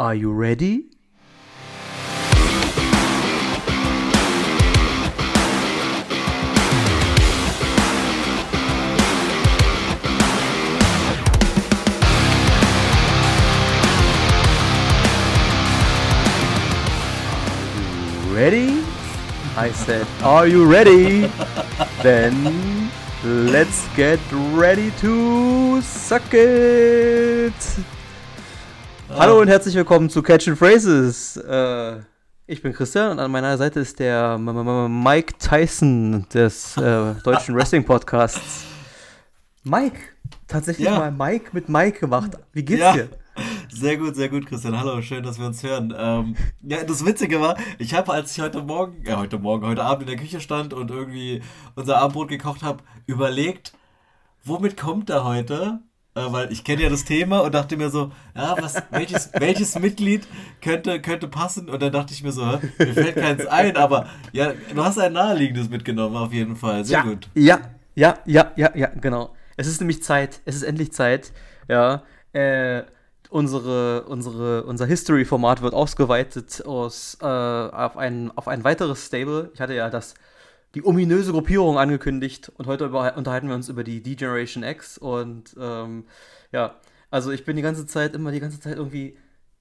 Are you ready? ready? I said, Are you ready? then let's get ready to suck it! Hallo und herzlich willkommen zu Catch and Phrases. Äh, ich bin Christian und an meiner Seite ist der M M Mike Tyson des äh, deutschen Wrestling Podcasts. Mike, tatsächlich ja. mal Mike mit Mike gemacht. Wie geht's ja. dir? Sehr gut, sehr gut, Christian. Hallo, schön, dass wir uns hören. Ähm, ja, das Witzige war, ich habe, als ich heute Morgen, ja, heute Morgen, heute Abend in der Küche stand und irgendwie unser Abendbrot gekocht habe, überlegt, womit kommt er heute? Äh, weil ich kenne ja das Thema und dachte mir so, ja, was, welches, welches Mitglied könnte, könnte passen? Und dann dachte ich mir so, mir fällt keins ein, aber ja, du hast ein naheliegendes mitgenommen auf jeden Fall. Sehr ja, gut. Ja, ja, ja, ja, ja, genau. Es ist nämlich Zeit, es ist endlich Zeit, ja. Äh, unsere, unsere, unser History-Format wird ausgeweitet aus, äh, auf, ein, auf ein weiteres Stable. Ich hatte ja das, die ominöse Gruppierung angekündigt und heute unterhalten wir uns über die D-Generation X und ähm, ja, also ich bin die ganze Zeit, immer die ganze Zeit irgendwie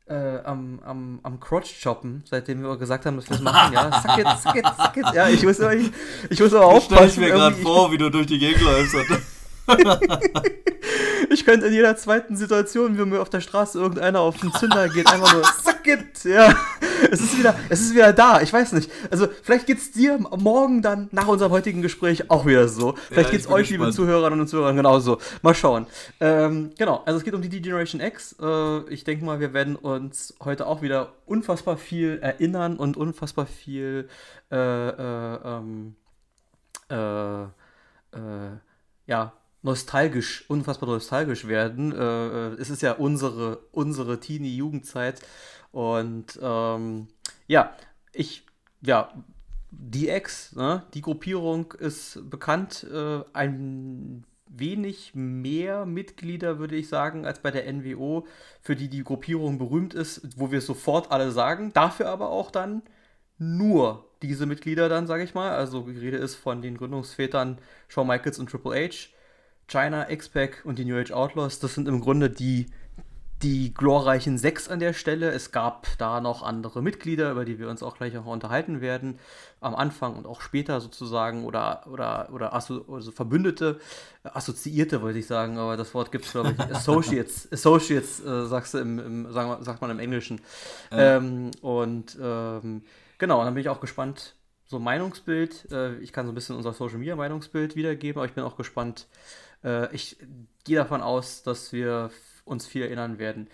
äh, am, am, am Crotch-Choppen, seitdem wir gesagt haben, dass wir es machen. Ja, suck it, suck it, suck it. Ja, ich muss, ich, ich muss aber aufpassen. Ich mir gerade vor, wie du durch die Gegend läufst. ich könnte in jeder zweiten Situation, wie mir auf der Straße irgendeiner auf den Zünder geht, einfach nur Suck it! Ja. Es ist wieder, es ist wieder da. Ich weiß nicht. Also, vielleicht geht es dir morgen dann nach unserem heutigen Gespräch auch wieder so. Vielleicht ja, geht es euch, gespannt. liebe Zuhörerinnen und Zuhörer, genauso. Mal schauen. Ähm, genau, also es geht um die D-Generation X. Äh, ich denke mal, wir werden uns heute auch wieder unfassbar viel erinnern und unfassbar viel äh, äh, ähm, äh, äh ja, nostalgisch, unfassbar nostalgisch werden. Äh, äh, es ist ja unsere, unsere Teenie-Jugendzeit. Und ähm, ja, ich, ja, die Ex, ne, die Gruppierung ist bekannt, äh, ein wenig mehr Mitglieder, würde ich sagen, als bei der NWO, für die die Gruppierung berühmt ist, wo wir sofort alle sagen. Dafür aber auch dann nur diese Mitglieder dann, sage ich mal. Also die Rede ist von den Gründungsvätern Shawn Michaels und Triple H. China, X-Pac und die New Age Outlaws, das sind im Grunde die, die glorreichen sechs an der Stelle. Es gab da noch andere Mitglieder, über die wir uns auch gleich noch unterhalten werden, am Anfang und auch später sozusagen, oder, oder, oder asso also Verbündete, Assoziierte wollte ich sagen, aber das Wort gibt es, glaube ich, Associates, Associates äh, sagst du im, im, sagen, sagt man im Englischen. Ja. Ähm, und ähm, genau, dann bin ich auch gespannt, so Meinungsbild, äh, ich kann so ein bisschen unser Social Media Meinungsbild wiedergeben, aber ich bin auch gespannt, äh, ich gehe davon aus, dass wir uns viel erinnern werden.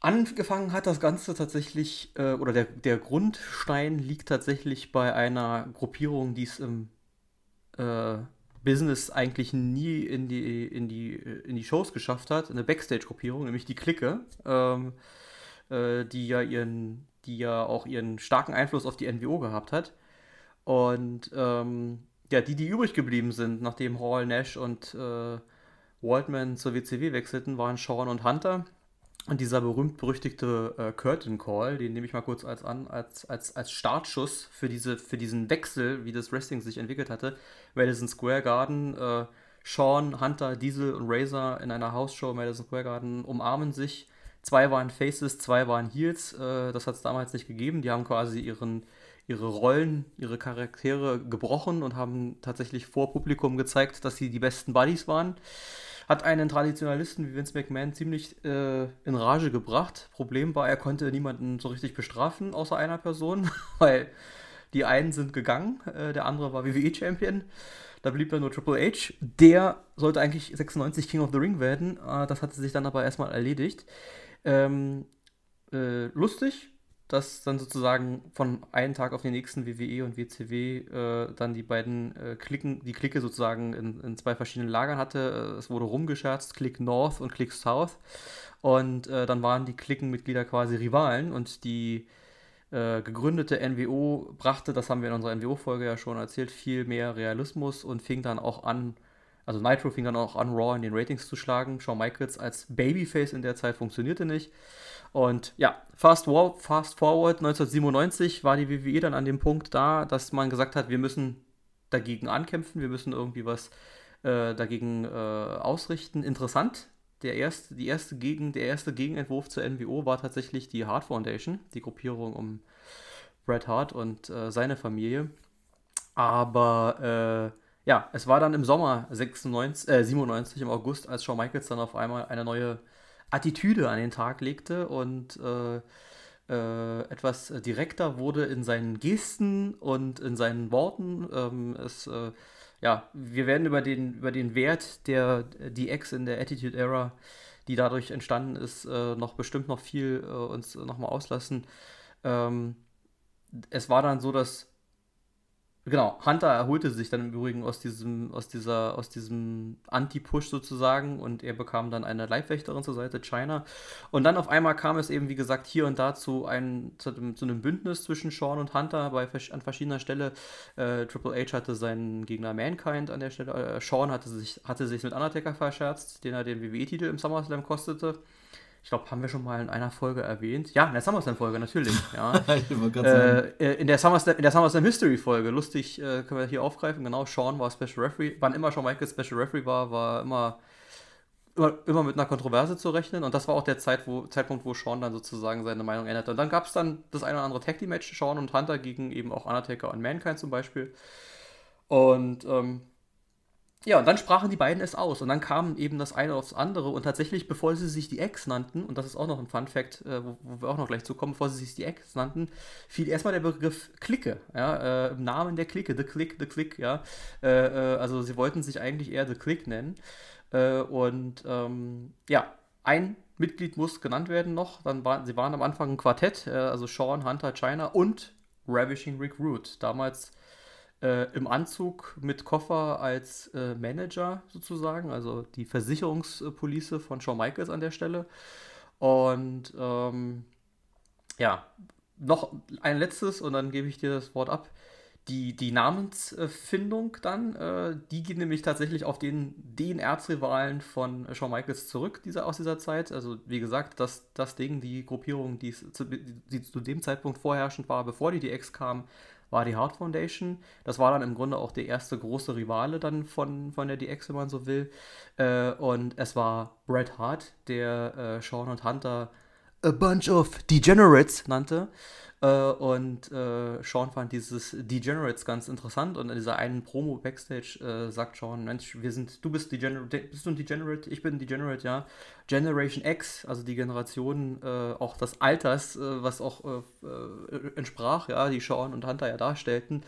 Angefangen hat das Ganze tatsächlich, äh, oder der, der Grundstein liegt tatsächlich bei einer Gruppierung, die es im äh, Business eigentlich nie in die, in, die, in die Shows geschafft hat, eine Backstage-Gruppierung, nämlich die Clique, ähm, äh, die ja ihren, die ja auch ihren starken Einfluss auf die NWO gehabt hat. Und ähm, ja, die, die übrig geblieben sind, nachdem Hall, Nash und äh, Waldman zur WCW wechselten, waren Sean und Hunter. Und dieser berühmt-berüchtigte äh, Curtain Call, den nehme ich mal kurz als, an, als, als, als Startschuss für, diese, für diesen Wechsel, wie das Wrestling sich entwickelt hatte. Madison Square Garden, äh, Sean, Hunter, Diesel und Razor in einer Hausshow Madison Square Garden umarmen sich. Zwei waren Faces, zwei waren Heels. Äh, das hat es damals nicht gegeben. Die haben quasi ihren, ihre Rollen, ihre Charaktere gebrochen und haben tatsächlich vor Publikum gezeigt, dass sie die besten Buddies waren. Hat einen Traditionalisten wie Vince McMahon ziemlich äh, in Rage gebracht. Problem war, er konnte niemanden so richtig bestrafen, außer einer Person, weil die einen sind gegangen, äh, der andere war WWE-Champion. Da blieb dann nur Triple H. Der sollte eigentlich 96 King of the Ring werden. Äh, das hatte sich dann aber erstmal erledigt. Ähm, äh, lustig, dass dann sozusagen von einem Tag auf den nächsten WWE und WCW äh, dann die beiden äh, Klicken, die Clique sozusagen in, in, zwei verschiedenen Lagern hatte. Äh, es wurde rumgescherzt, Click North und Click South. Und äh, dann waren die Klickenmitglieder quasi Rivalen und die äh, gegründete NWO brachte, das haben wir in unserer NWO-Folge ja schon erzählt, viel mehr Realismus und fing dann auch an, also Nitro fing dann auch an, Raw in den Ratings zu schlagen. Shawn Michaels als Babyface in der Zeit funktionierte nicht. Und ja, fast, fast forward 1997 war die WWE dann an dem Punkt da, dass man gesagt hat, wir müssen dagegen ankämpfen, wir müssen irgendwie was äh, dagegen äh, ausrichten. Interessant, der erste, die erste Gegen, der erste Gegenentwurf zur NWO war tatsächlich die Hart Foundation, die Gruppierung um Bret Hart und äh, seine Familie. Aber äh, ja, es war dann im Sommer 96, äh, 97, im August, als Shawn Michaels dann auf einmal eine neue Attitüde an den Tag legte und äh, äh, etwas direkter wurde in seinen Gesten und in seinen Worten. Ähm, es, äh, ja, wir werden über den, über den Wert der DX in der Attitude Era, die dadurch entstanden ist, äh, noch bestimmt noch viel äh, uns nochmal auslassen. Ähm, es war dann so, dass Genau, Hunter erholte sich dann im Übrigen aus diesem, aus dieser, aus diesem Anti-Push sozusagen und er bekam dann eine Leibwächterin zur Seite, China. Und dann auf einmal kam es eben, wie gesagt, hier und da zu, ein, zu, zu einem Bündnis zwischen Sean und Hunter bei, an verschiedener Stelle. Äh, Triple H hatte seinen Gegner Mankind an der Stelle. Äh, Sean hatte sich, hatte sich mit Undertaker verscherzt, den er den WWE-Titel im SummerSlam kostete. Ich glaube, haben wir schon mal in einer Folge erwähnt. Ja, in der SummerSlam-Folge, natürlich. Ja. äh, äh, in der SummerSlam, in der SummerSlam History-Folge, lustig, äh, können wir hier aufgreifen. Genau, Sean war Special Referee. Wann immer Shawn Michaels Special Referee war, war immer, immer, immer mit einer Kontroverse zu rechnen. Und das war auch der Zeit, wo, Zeitpunkt, wo Sean dann sozusagen seine Meinung änderte. Und dann gab es dann das eine oder andere Tag Team-Match, Sean und Hunter gegen eben auch Undertaker und Mankind zum Beispiel. Und ähm, ja, und dann sprachen die beiden es aus. Und dann kam eben das eine aufs andere. Und tatsächlich, bevor sie sich die Ex nannten, und das ist auch noch ein Fun Fact, äh, wo, wo, wir auch noch gleich zukommen, bevor sie sich die Ex nannten, fiel erstmal der Begriff Clique, ja, äh, im Namen der Clique, The Click, The Click, ja, äh, äh, also sie wollten sich eigentlich eher The Click nennen. Äh, und ähm, ja, ein Mitglied muss genannt werden noch, dann waren, sie waren am Anfang ein Quartett, äh, also Sean, Hunter, China und Ravishing Rick Root, damals äh, im Anzug mit Koffer als äh, Manager sozusagen, also die Versicherungspolice von Shawn Michaels an der Stelle. Und ähm, ja, noch ein letztes und dann gebe ich dir das Wort ab. Die, die Namensfindung dann, äh, die geht nämlich tatsächlich auf den, den Erzrivalen von Shawn Michaels zurück dieser, aus dieser Zeit. Also wie gesagt, das, das Ding, die Gruppierung, die zu, die zu dem Zeitpunkt vorherrschend war, bevor die DX kam, war die Hart Foundation. Das war dann im Grunde auch der erste große Rivale dann von, von der DX, wenn man so will. Äh, und es war Bret Hart, der äh, Sean und Hunter a bunch of degenerates nannte. Äh, und äh, Sean fand dieses Degenerates ganz interessant und in dieser einen Promo Backstage äh, sagt Sean, Mensch, wir sind, du bist Degenerate, bist du ein Degenerate? Ich bin ein Degenerate, ja. Generation X, also die Generation äh, auch des Alters, äh, was auch äh, entsprach, ja, die Sean und Hunter ja darstellten,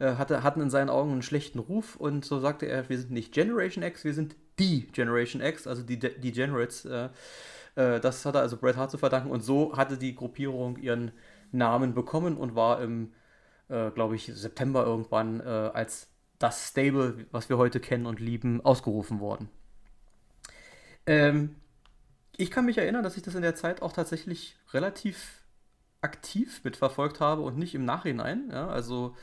hatte, hatten in seinen Augen einen schlechten Ruf und so sagte er, wir sind nicht Generation X, wir sind die Generation X, also die Degenerates. Das hat er also Bret Hart zu verdanken und so hatte die Gruppierung ihren Namen bekommen und war im, äh, glaube ich, September irgendwann äh, als das Stable, was wir heute kennen und lieben, ausgerufen worden. Ähm, ich kann mich erinnern, dass ich das in der Zeit auch tatsächlich relativ aktiv mitverfolgt habe und nicht im Nachhinein. Ja? Also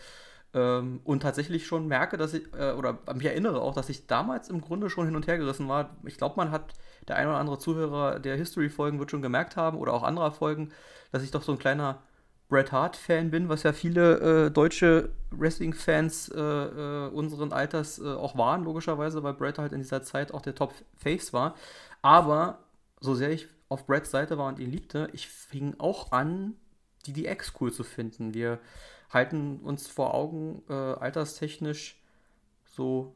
ähm, und tatsächlich schon merke, dass ich, äh, oder mich erinnere auch, dass ich damals im Grunde schon hin und her gerissen war. Ich glaube, man hat, der ein oder andere Zuhörer der History-Folgen wird schon gemerkt haben oder auch anderer Folgen, dass ich doch so ein kleiner Bret Hart-Fan bin, was ja viele äh, deutsche Wrestling-Fans äh, äh, unseren Alters äh, auch waren, logischerweise, weil Bret halt in dieser Zeit auch der Top-Face war. Aber so sehr ich auf Brets Seite war und ihn liebte, ich fing auch an, die DX cool zu finden. Wir halten uns vor Augen, äh, alterstechnisch so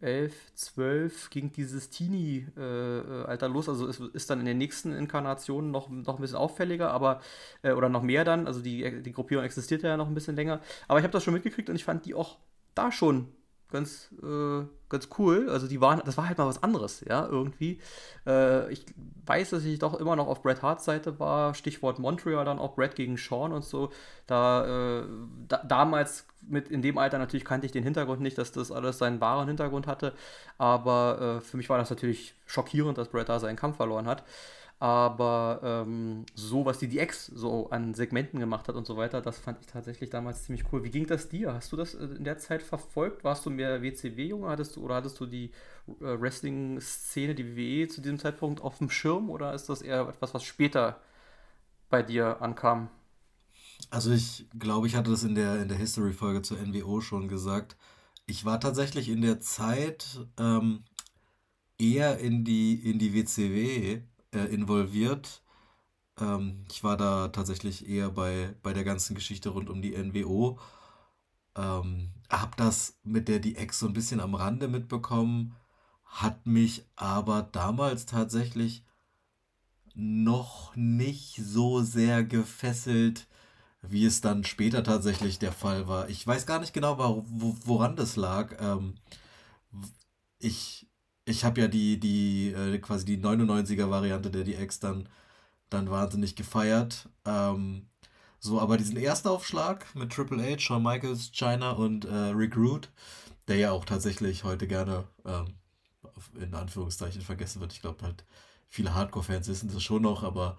11, 12 ging dieses Teenie-Alter äh, los. Also es ist dann in den nächsten Inkarnationen noch, noch ein bisschen auffälliger, aber äh, oder noch mehr dann. Also die, die Gruppierung existiert ja noch ein bisschen länger. Aber ich habe das schon mitgekriegt und ich fand die auch da schon ganz, äh, ganz cool. Also die waren, das war halt mal was anderes, ja, irgendwie. Äh, ich weiß, dass ich doch immer noch auf Bret Harts Seite war. Stichwort Montreal, dann auch Bret gegen Sean und so. Da, äh, da, damals mit in dem Alter natürlich kannte ich den Hintergrund nicht, dass das alles seinen wahren Hintergrund hatte. Aber äh, für mich war das natürlich schockierend, dass Bret da seinen Kampf verloren hat. Aber ähm, so, was die DX so an Segmenten gemacht hat und so weiter, das fand ich tatsächlich damals ziemlich cool. Wie ging das dir? Hast du das äh, in der Zeit verfolgt? Warst du mehr WCW-Junge? Hattest du oder hattest du die äh, Wrestling-Szene, die WWE zu diesem Zeitpunkt auf dem Schirm oder ist das eher etwas, was später bei dir ankam? Also ich glaube, ich hatte das in der, in der History-Folge zur NWO schon gesagt. Ich war tatsächlich in der Zeit ähm, eher in die, in die WCW äh, involviert. Ähm, ich war da tatsächlich eher bei, bei der ganzen Geschichte rund um die NWO. Ähm, hab das mit der DX so ein bisschen am Rande mitbekommen, hat mich aber damals tatsächlich noch nicht so sehr gefesselt, wie es dann später tatsächlich der Fall war. Ich weiß gar nicht genau, wo, woran das lag. Ähm, ich ich habe ja die, die äh, quasi die 99er-Variante der DX dann, dann wahnsinnig gefeiert. Ähm, so, aber diesen Erstaufschlag mit Triple H, Shawn Michaels, China und äh, Rick Root, der ja auch tatsächlich heute gerne ähm, in Anführungszeichen vergessen wird. Ich glaube halt, viele Hardcore-Fans wissen das schon noch, aber,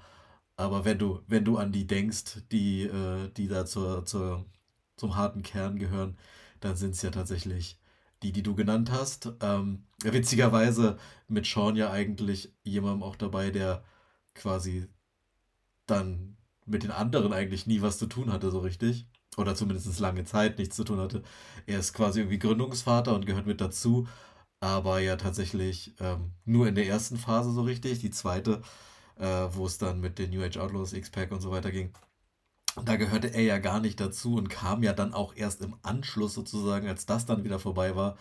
aber wenn du, wenn du an die denkst, die, äh, die da zur, zur, zum harten Kern gehören, dann sind es ja tatsächlich die, die du genannt hast. Ähm, witzigerweise mit Sean ja eigentlich jemandem auch dabei, der quasi dann mit den anderen eigentlich nie was zu tun hatte, so richtig. Oder zumindest lange Zeit nichts zu tun hatte. Er ist quasi irgendwie Gründungsvater und gehört mit dazu, aber ja tatsächlich ähm, nur in der ersten Phase so richtig. Die zweite, äh, wo es dann mit den New Age Outlaws, X-Pack und so weiter ging, da gehörte er ja gar nicht dazu und kam ja dann auch erst im Anschluss sozusagen, als das dann wieder vorbei war,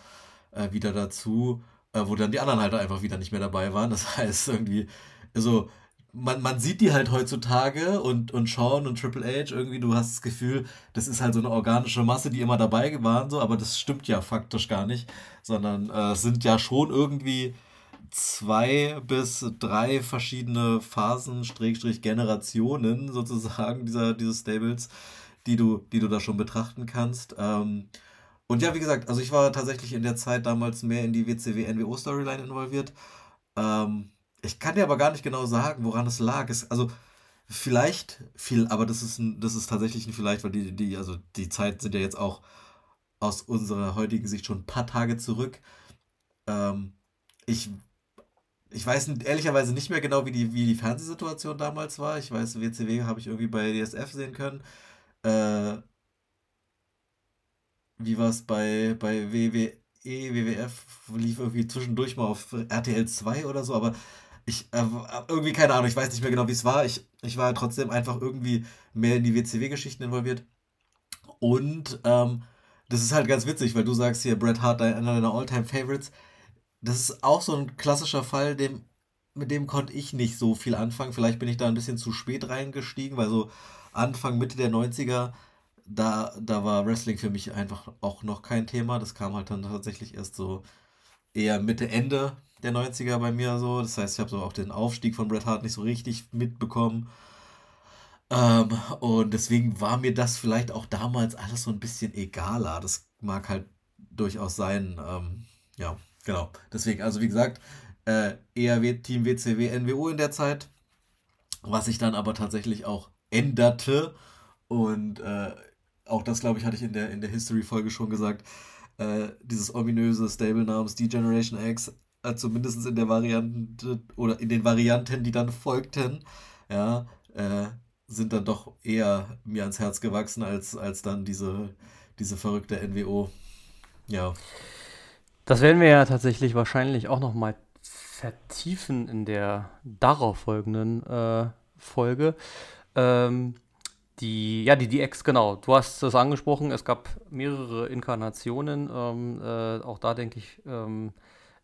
äh, wieder dazu, äh, wo dann die anderen halt einfach wieder nicht mehr dabei waren. Das heißt irgendwie, also man, man sieht die halt heutzutage und, und Sean und Triple H irgendwie, du hast das Gefühl, das ist halt so eine organische Masse, die immer dabei waren, so, aber das stimmt ja faktisch gar nicht, sondern äh, sind ja schon irgendwie zwei bis drei verschiedene Phasen, Schrägstrich Generationen sozusagen dieser, dieses Stables, die du, die du da schon betrachten kannst. Ähm, und ja, wie gesagt, also ich war tatsächlich in der Zeit damals mehr in die WCW-NWO-Storyline involviert. Ähm, ich kann dir aber gar nicht genau sagen, woran es lag. Es, also vielleicht viel, aber das ist, ein, das ist tatsächlich ein vielleicht, weil die, die, also die Zeit sind ja jetzt auch aus unserer heutigen Sicht schon ein paar Tage zurück. Ähm, ich ich weiß ehrlicherweise nicht mehr genau, wie die, wie die Fernsehsituation damals war. Ich weiß, WCW habe ich irgendwie bei DSF sehen können. Äh, wie war es bei, bei WWE, WWF? Lief irgendwie zwischendurch mal auf RTL 2 oder so, aber ich äh, irgendwie keine Ahnung, ich weiß nicht mehr genau, wie es war. Ich, ich war trotzdem einfach irgendwie mehr in die WCW-Geschichten involviert. Und ähm, das ist halt ganz witzig, weil du sagst hier, Bret Hart, einer deiner All-Time-Favorites das ist auch so ein klassischer Fall, dem, mit dem konnte ich nicht so viel anfangen. Vielleicht bin ich da ein bisschen zu spät reingestiegen, weil so Anfang, Mitte der 90er, da, da war Wrestling für mich einfach auch noch kein Thema. Das kam halt dann tatsächlich erst so eher Mitte, Ende der 90er bei mir so. Das heißt, ich habe so auch den Aufstieg von Bret Hart nicht so richtig mitbekommen. Ähm, und deswegen war mir das vielleicht auch damals alles so ein bisschen egaler. Das mag halt durchaus sein. Ähm, ja. Genau. Deswegen, also wie gesagt, äh, eher Team WCW, NWO in der Zeit, was sich dann aber tatsächlich auch änderte. Und äh, auch das, glaube ich, hatte ich in der, in der History-Folge schon gesagt. Äh, dieses ominöse Stable namens D-Generation X, äh, zumindest in der Variante oder in den Varianten, die dann folgten, ja, äh, sind dann doch eher mir ans Herz gewachsen als, als dann diese, diese verrückte NWO. Ja. Das werden wir ja tatsächlich wahrscheinlich auch noch mal vertiefen in der darauf folgenden äh, Folge. Ähm, die, ja, die DX, genau. Du hast es angesprochen, es gab mehrere Inkarnationen. Ähm, äh, auch da denke ich, ähm,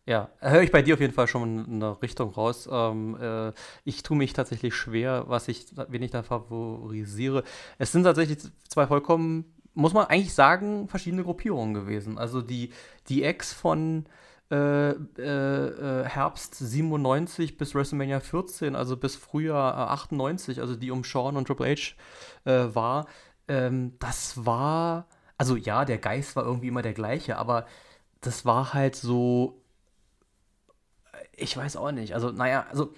ja, höre ich bei dir auf jeden Fall schon eine Richtung raus. Ähm, äh, ich tue mich tatsächlich schwer, was ich, wen ich da favorisiere. Es sind tatsächlich zwei vollkommen muss man eigentlich sagen, verschiedene Gruppierungen gewesen. Also die, die Ex von äh, äh, äh Herbst 97 bis WrestleMania 14, also bis Frühjahr 98, also die um Sean und Triple H äh, war, ähm, das war, also ja, der Geist war irgendwie immer der gleiche, aber das war halt so, ich weiß auch nicht, also naja, also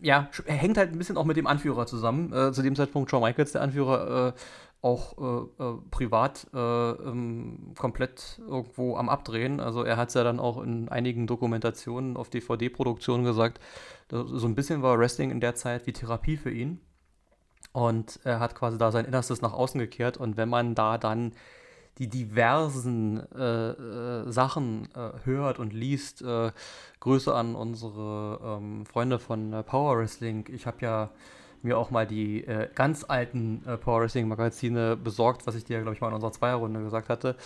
ja, hängt halt ein bisschen auch mit dem Anführer zusammen. Äh, zu dem Zeitpunkt Shawn Michaels, der Anführer, äh, auch äh, äh privat äh, ähm, komplett irgendwo am Abdrehen. Also er hat es ja dann auch in einigen Dokumentationen auf DVD-Produktionen gesagt, so ein bisschen war Wrestling in der Zeit wie Therapie für ihn. Und er hat quasi da sein Innerstes nach außen gekehrt. Und wenn man da dann die diversen äh, äh, Sachen äh, hört und liest. Grüße an unsere ähm, Freunde von Power Wrestling. Ich habe ja mir auch mal die äh, ganz alten Power Wrestling Magazine besorgt, was ich dir, glaube ich, mal in unserer Zweierrunde gesagt hatte.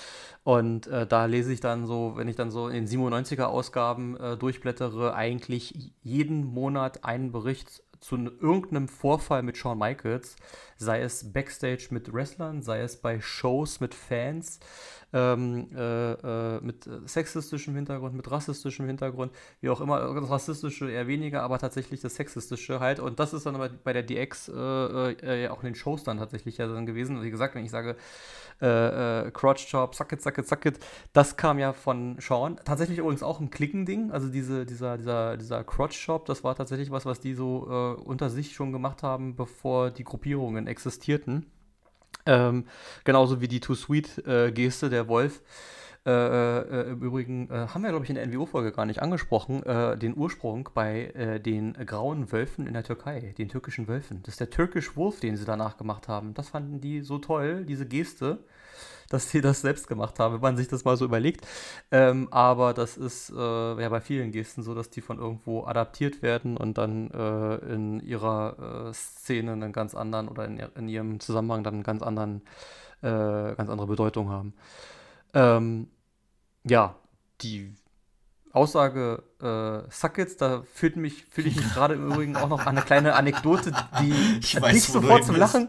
Und da lese ich dann so, wenn ich dann so in den 97er Ausgaben durchblättere, eigentlich jeden Monat einen Bericht zu irgendeinem Vorfall mit Shawn Michaels, sei es backstage mit Wrestlern, sei es bei Shows mit Fans, ähm, äh, äh, mit sexistischem Hintergrund, mit rassistischem Hintergrund, wie auch immer, das rassistische eher weniger, aber tatsächlich das sexistische halt. Und das ist dann aber bei der DX äh, äh, auch in den Shows dann tatsächlich ja dann gewesen. Wie gesagt, wenn ich sage, äh, äh, Crotch Chop, Suck it, Suck it, Suck it. Das kam ja von Sean. Tatsächlich übrigens auch ein Klickending. Also diese, dieser, dieser, dieser Crotch Chop, das war tatsächlich was, was die so äh, unter sich schon gemacht haben, bevor die Gruppierungen existierten. Ähm, genauso wie die Too Sweet-Geste, äh, der Wolf. Äh, äh, Im Übrigen äh, haben wir, glaube ich, in der NWO-Folge gar nicht angesprochen, äh, den Ursprung bei äh, den grauen Wölfen in der Türkei, den türkischen Wölfen. Das ist der Turkish Wolf, den sie danach gemacht haben. Das fanden die so toll, diese Geste, dass sie das selbst gemacht haben, wenn man sich das mal so überlegt. Ähm, aber das ist ja bei vielen Gesten so, dass die von irgendwo adaptiert werden und dann in ihrer Szene einen ganz anderen oder in, in, ihrem Zusammenhang dann einen ganz anderen, ganz andere Bedeutung haben. Ähm, ja, die Aussage äh, Suckets, da fühlt mich, fühle ich mich gerade im Übrigen auch noch an eine kleine Anekdote, die ich weiß, nicht sofort zum Lachen.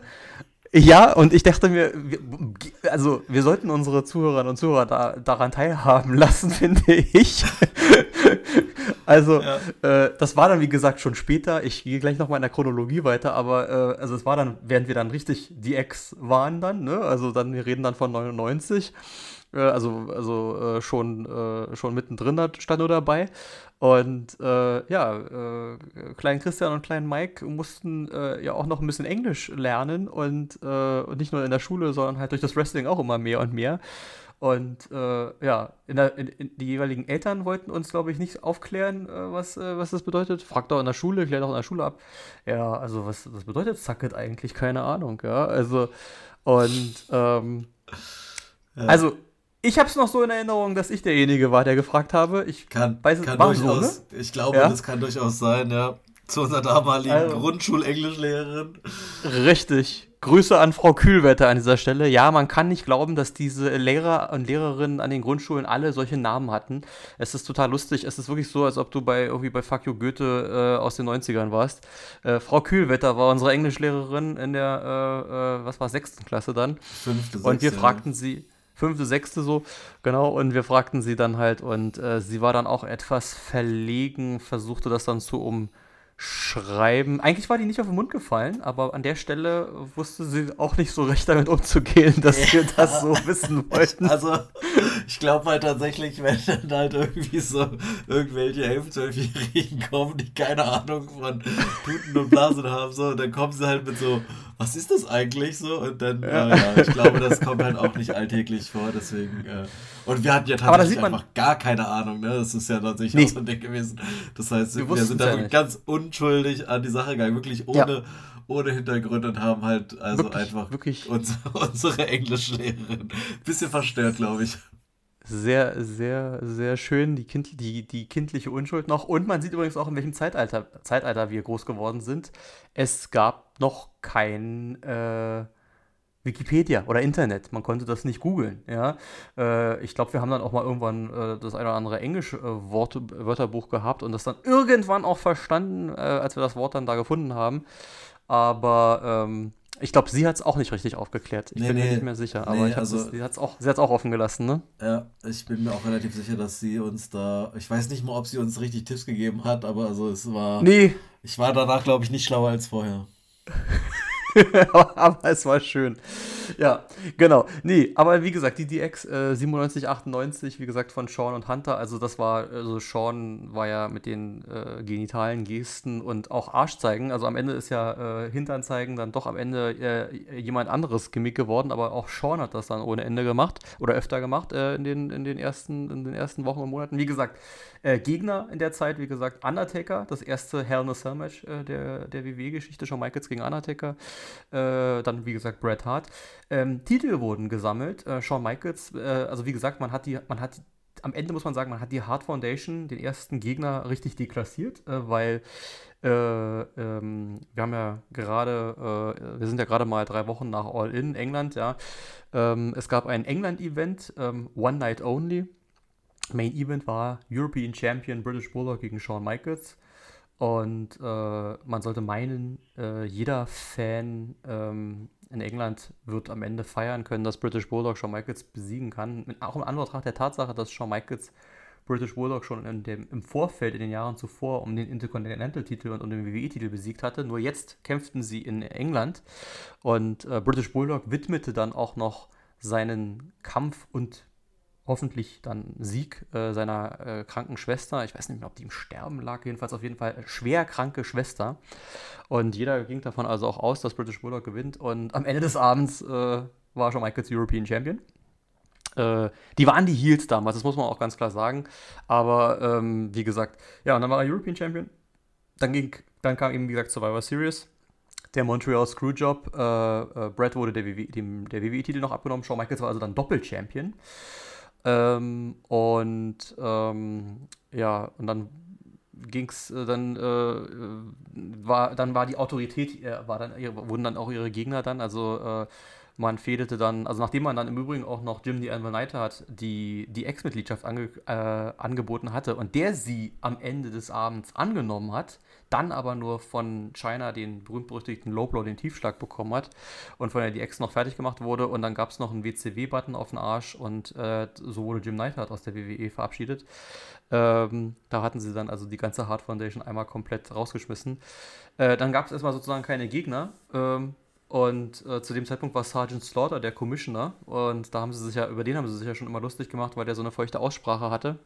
Ja, und ich dachte mir, wir, also wir sollten unsere Zuhörerinnen und Zuhörer da, daran teilhaben lassen, finde ich. also, ja. äh, das war dann, wie gesagt, schon später. Ich gehe gleich nochmal in der Chronologie weiter, aber äh, also es war dann, während wir dann richtig die Ex waren dann, ne? Also dann, wir reden dann von 99. Äh, also also äh, schon, äh, schon mittendrin stand nur dabei. Und äh, ja, äh, Klein Christian und Klein Mike mussten äh, ja auch noch ein bisschen Englisch lernen und, und nicht nur in der Schule, sondern halt durch das Wrestling auch immer mehr und mehr. Und ja, in der, in, in die jeweiligen Eltern wollten uns, glaube ich, nicht aufklären, was, was das bedeutet. Fragt doch in der Schule, klärt doch in der Schule ab. Ja, also was, was bedeutet Sucket eigentlich? Keine Ahnung, ja. Also, und ähm, ja. also ich habe es noch so in Erinnerung, dass ich derjenige war, der gefragt habe. Ich kann, weiß, kann durchaus, so, ne? ich glaube, ja? das kann durchaus sein, ja. Zu unserer damaligen also, Grundschulenglischlehrerin. Richtig. Grüße an Frau Kühlwetter an dieser Stelle. Ja, man kann nicht glauben, dass diese Lehrer und Lehrerinnen an den Grundschulen alle solche Namen hatten. Es ist total lustig. Es ist wirklich so, als ob du bei irgendwie bei Fuck you Goethe äh, aus den 90ern warst. Äh, Frau Kühlwetter war unsere Englischlehrerin in der, äh, äh was war, sechsten Klasse dann. Fünfte, sechste, Und wir fragten sie, fünfte, sechste so, genau, und wir fragten sie dann halt und äh, sie war dann auch etwas verlegen, versuchte das dann zu um schreiben. Eigentlich war die nicht auf den Mund gefallen, aber an der Stelle wusste sie auch nicht so recht damit umzugehen, dass ja. wir das so wissen wollten. Also, ich glaube halt tatsächlich, wenn dann halt irgendwie so irgendwelche 11-, 12-Jährigen kommen, die keine Ahnung von Tuten und Blasen haben, so, dann kommen sie halt mit so, was ist das eigentlich so? Und dann, ja. Äh, ja, ich glaube, das kommt halt auch nicht alltäglich vor, deswegen. Äh, und wir hatten ja tatsächlich einfach gar keine Ahnung, ne? Das ist ja tatsächlich nee. auch so ein Ding gewesen. Das heißt, wir, wir sind da ja ganz unschuldig an die Sache gegangen, wirklich ohne, ohne Hintergrund und haben halt also wirklich, einfach wirklich. Unsere, unsere Englischlehrerin bisschen verstört, glaube ich sehr, sehr, sehr schön, die, kind, die, die kindliche Unschuld noch. Und man sieht übrigens auch, in welchem Zeitalter, Zeitalter wir groß geworden sind. Es gab noch kein äh, Wikipedia oder Internet. Man konnte das nicht googeln. Ja? Äh, ich glaube, wir haben dann auch mal irgendwann äh, das eine oder andere englische äh, Wörterbuch gehabt und das dann irgendwann auch verstanden, äh, als wir das Wort dann da gefunden haben. Aber ähm, ich glaube, sie hat es auch nicht richtig aufgeklärt. Ich nee, bin nee, mir nicht mehr sicher, aber nee, also, sie hat es auch, auch offen gelassen, ne? Ja, ich bin mir auch relativ sicher, dass sie uns da. Ich weiß nicht mal, ob sie uns richtig Tipps gegeben hat, aber also es war. Nee. Ich war danach, glaube ich, nicht schlauer als vorher. aber es war schön. ja, genau. Nee, aber wie gesagt, die DX äh, 97, 98, wie gesagt, von Sean und Hunter, also das war, also Sean war ja mit den äh, genitalen Gesten und auch Arsch zeigen, also am Ende ist ja äh, Hintern zeigen dann doch am Ende äh, jemand anderes Gimmick geworden, aber auch Sean hat das dann ohne Ende gemacht oder öfter gemacht äh, in, den, in, den ersten, in den ersten Wochen und Monaten. Wie gesagt, äh, Gegner in der Zeit, wie gesagt, Undertaker, das erste Hell in a Cell Match äh, der, der WWE-Geschichte, Shawn Michaels gegen Undertaker. Äh, dann, wie gesagt, Bret Hart. Ähm, Titel wurden gesammelt. Äh, Shawn Michaels, äh, also wie gesagt, man hat die, man hat am Ende muss man sagen, man hat die Hart Foundation, den ersten Gegner, richtig deklassiert, äh, weil äh, ähm, wir haben ja gerade, äh, wir sind ja gerade mal drei Wochen nach All In England, ja. Ähm, es gab ein England-Event, ähm, One Night Only. Main Event war European Champion British Bulldog gegen Shawn Michaels. Und äh, man sollte meinen, äh, jeder Fan ähm, in England wird am Ende feiern können, dass British Bulldog Shawn Michaels besiegen kann. Auch im Anbetracht der Tatsache, dass Shawn Michaels British Bulldog schon in dem, im Vorfeld in den Jahren zuvor um den Intercontinental-Titel und um den WWE-Titel besiegt hatte. Nur jetzt kämpften sie in England und äh, British Bulldog widmete dann auch noch seinen Kampf und hoffentlich dann Sieg äh, seiner äh, kranken Schwester. Ich weiß nicht mehr, ob die im Sterben lag, jedenfalls auf jeden Fall schwer kranke Schwester. Und jeder ging davon also auch aus, dass British Bulldog gewinnt. Und am Ende des Abends äh, war schon Michaels European Champion. Äh, die waren die Heels damals, das muss man auch ganz klar sagen. Aber ähm, wie gesagt, ja, und dann war er European Champion. Dann, ging, dann kam eben, wie gesagt, Survivor Series der Montreal Screwjob. Äh, äh, Brett wurde der WWE-Titel WWE noch abgenommen. Shawn Michaels war also dann Doppel-Champion. Ähm, und ähm, ja, und dann ging's, äh, dann äh, war, dann war die Autorität, äh, war dann, wurden dann auch ihre Gegner dann, also äh, man fädelte dann, also nachdem man dann im Übrigen auch noch Jim the Anvil hat, die, die Ex-Mitgliedschaft ange, äh, angeboten hatte und der sie am Ende des Abends angenommen hat, dann aber nur von China den berühmt-berüchtigten Low-Blow, den Tiefschlag bekommen hat und von der die Ex noch fertig gemacht wurde und dann gab es noch einen WCW-Button auf den Arsch und äh, so wurde Jim Neidhart aus der WWE verabschiedet. Ähm, da hatten sie dann also die ganze Hard Foundation einmal komplett rausgeschmissen. Äh, dann gab es erstmal sozusagen keine Gegner. Ähm, und äh, zu dem Zeitpunkt war Sergeant Slaughter der Commissioner. Und da haben sie sich ja, über den haben sie sich ja schon immer lustig gemacht, weil der so eine feuchte Aussprache hatte.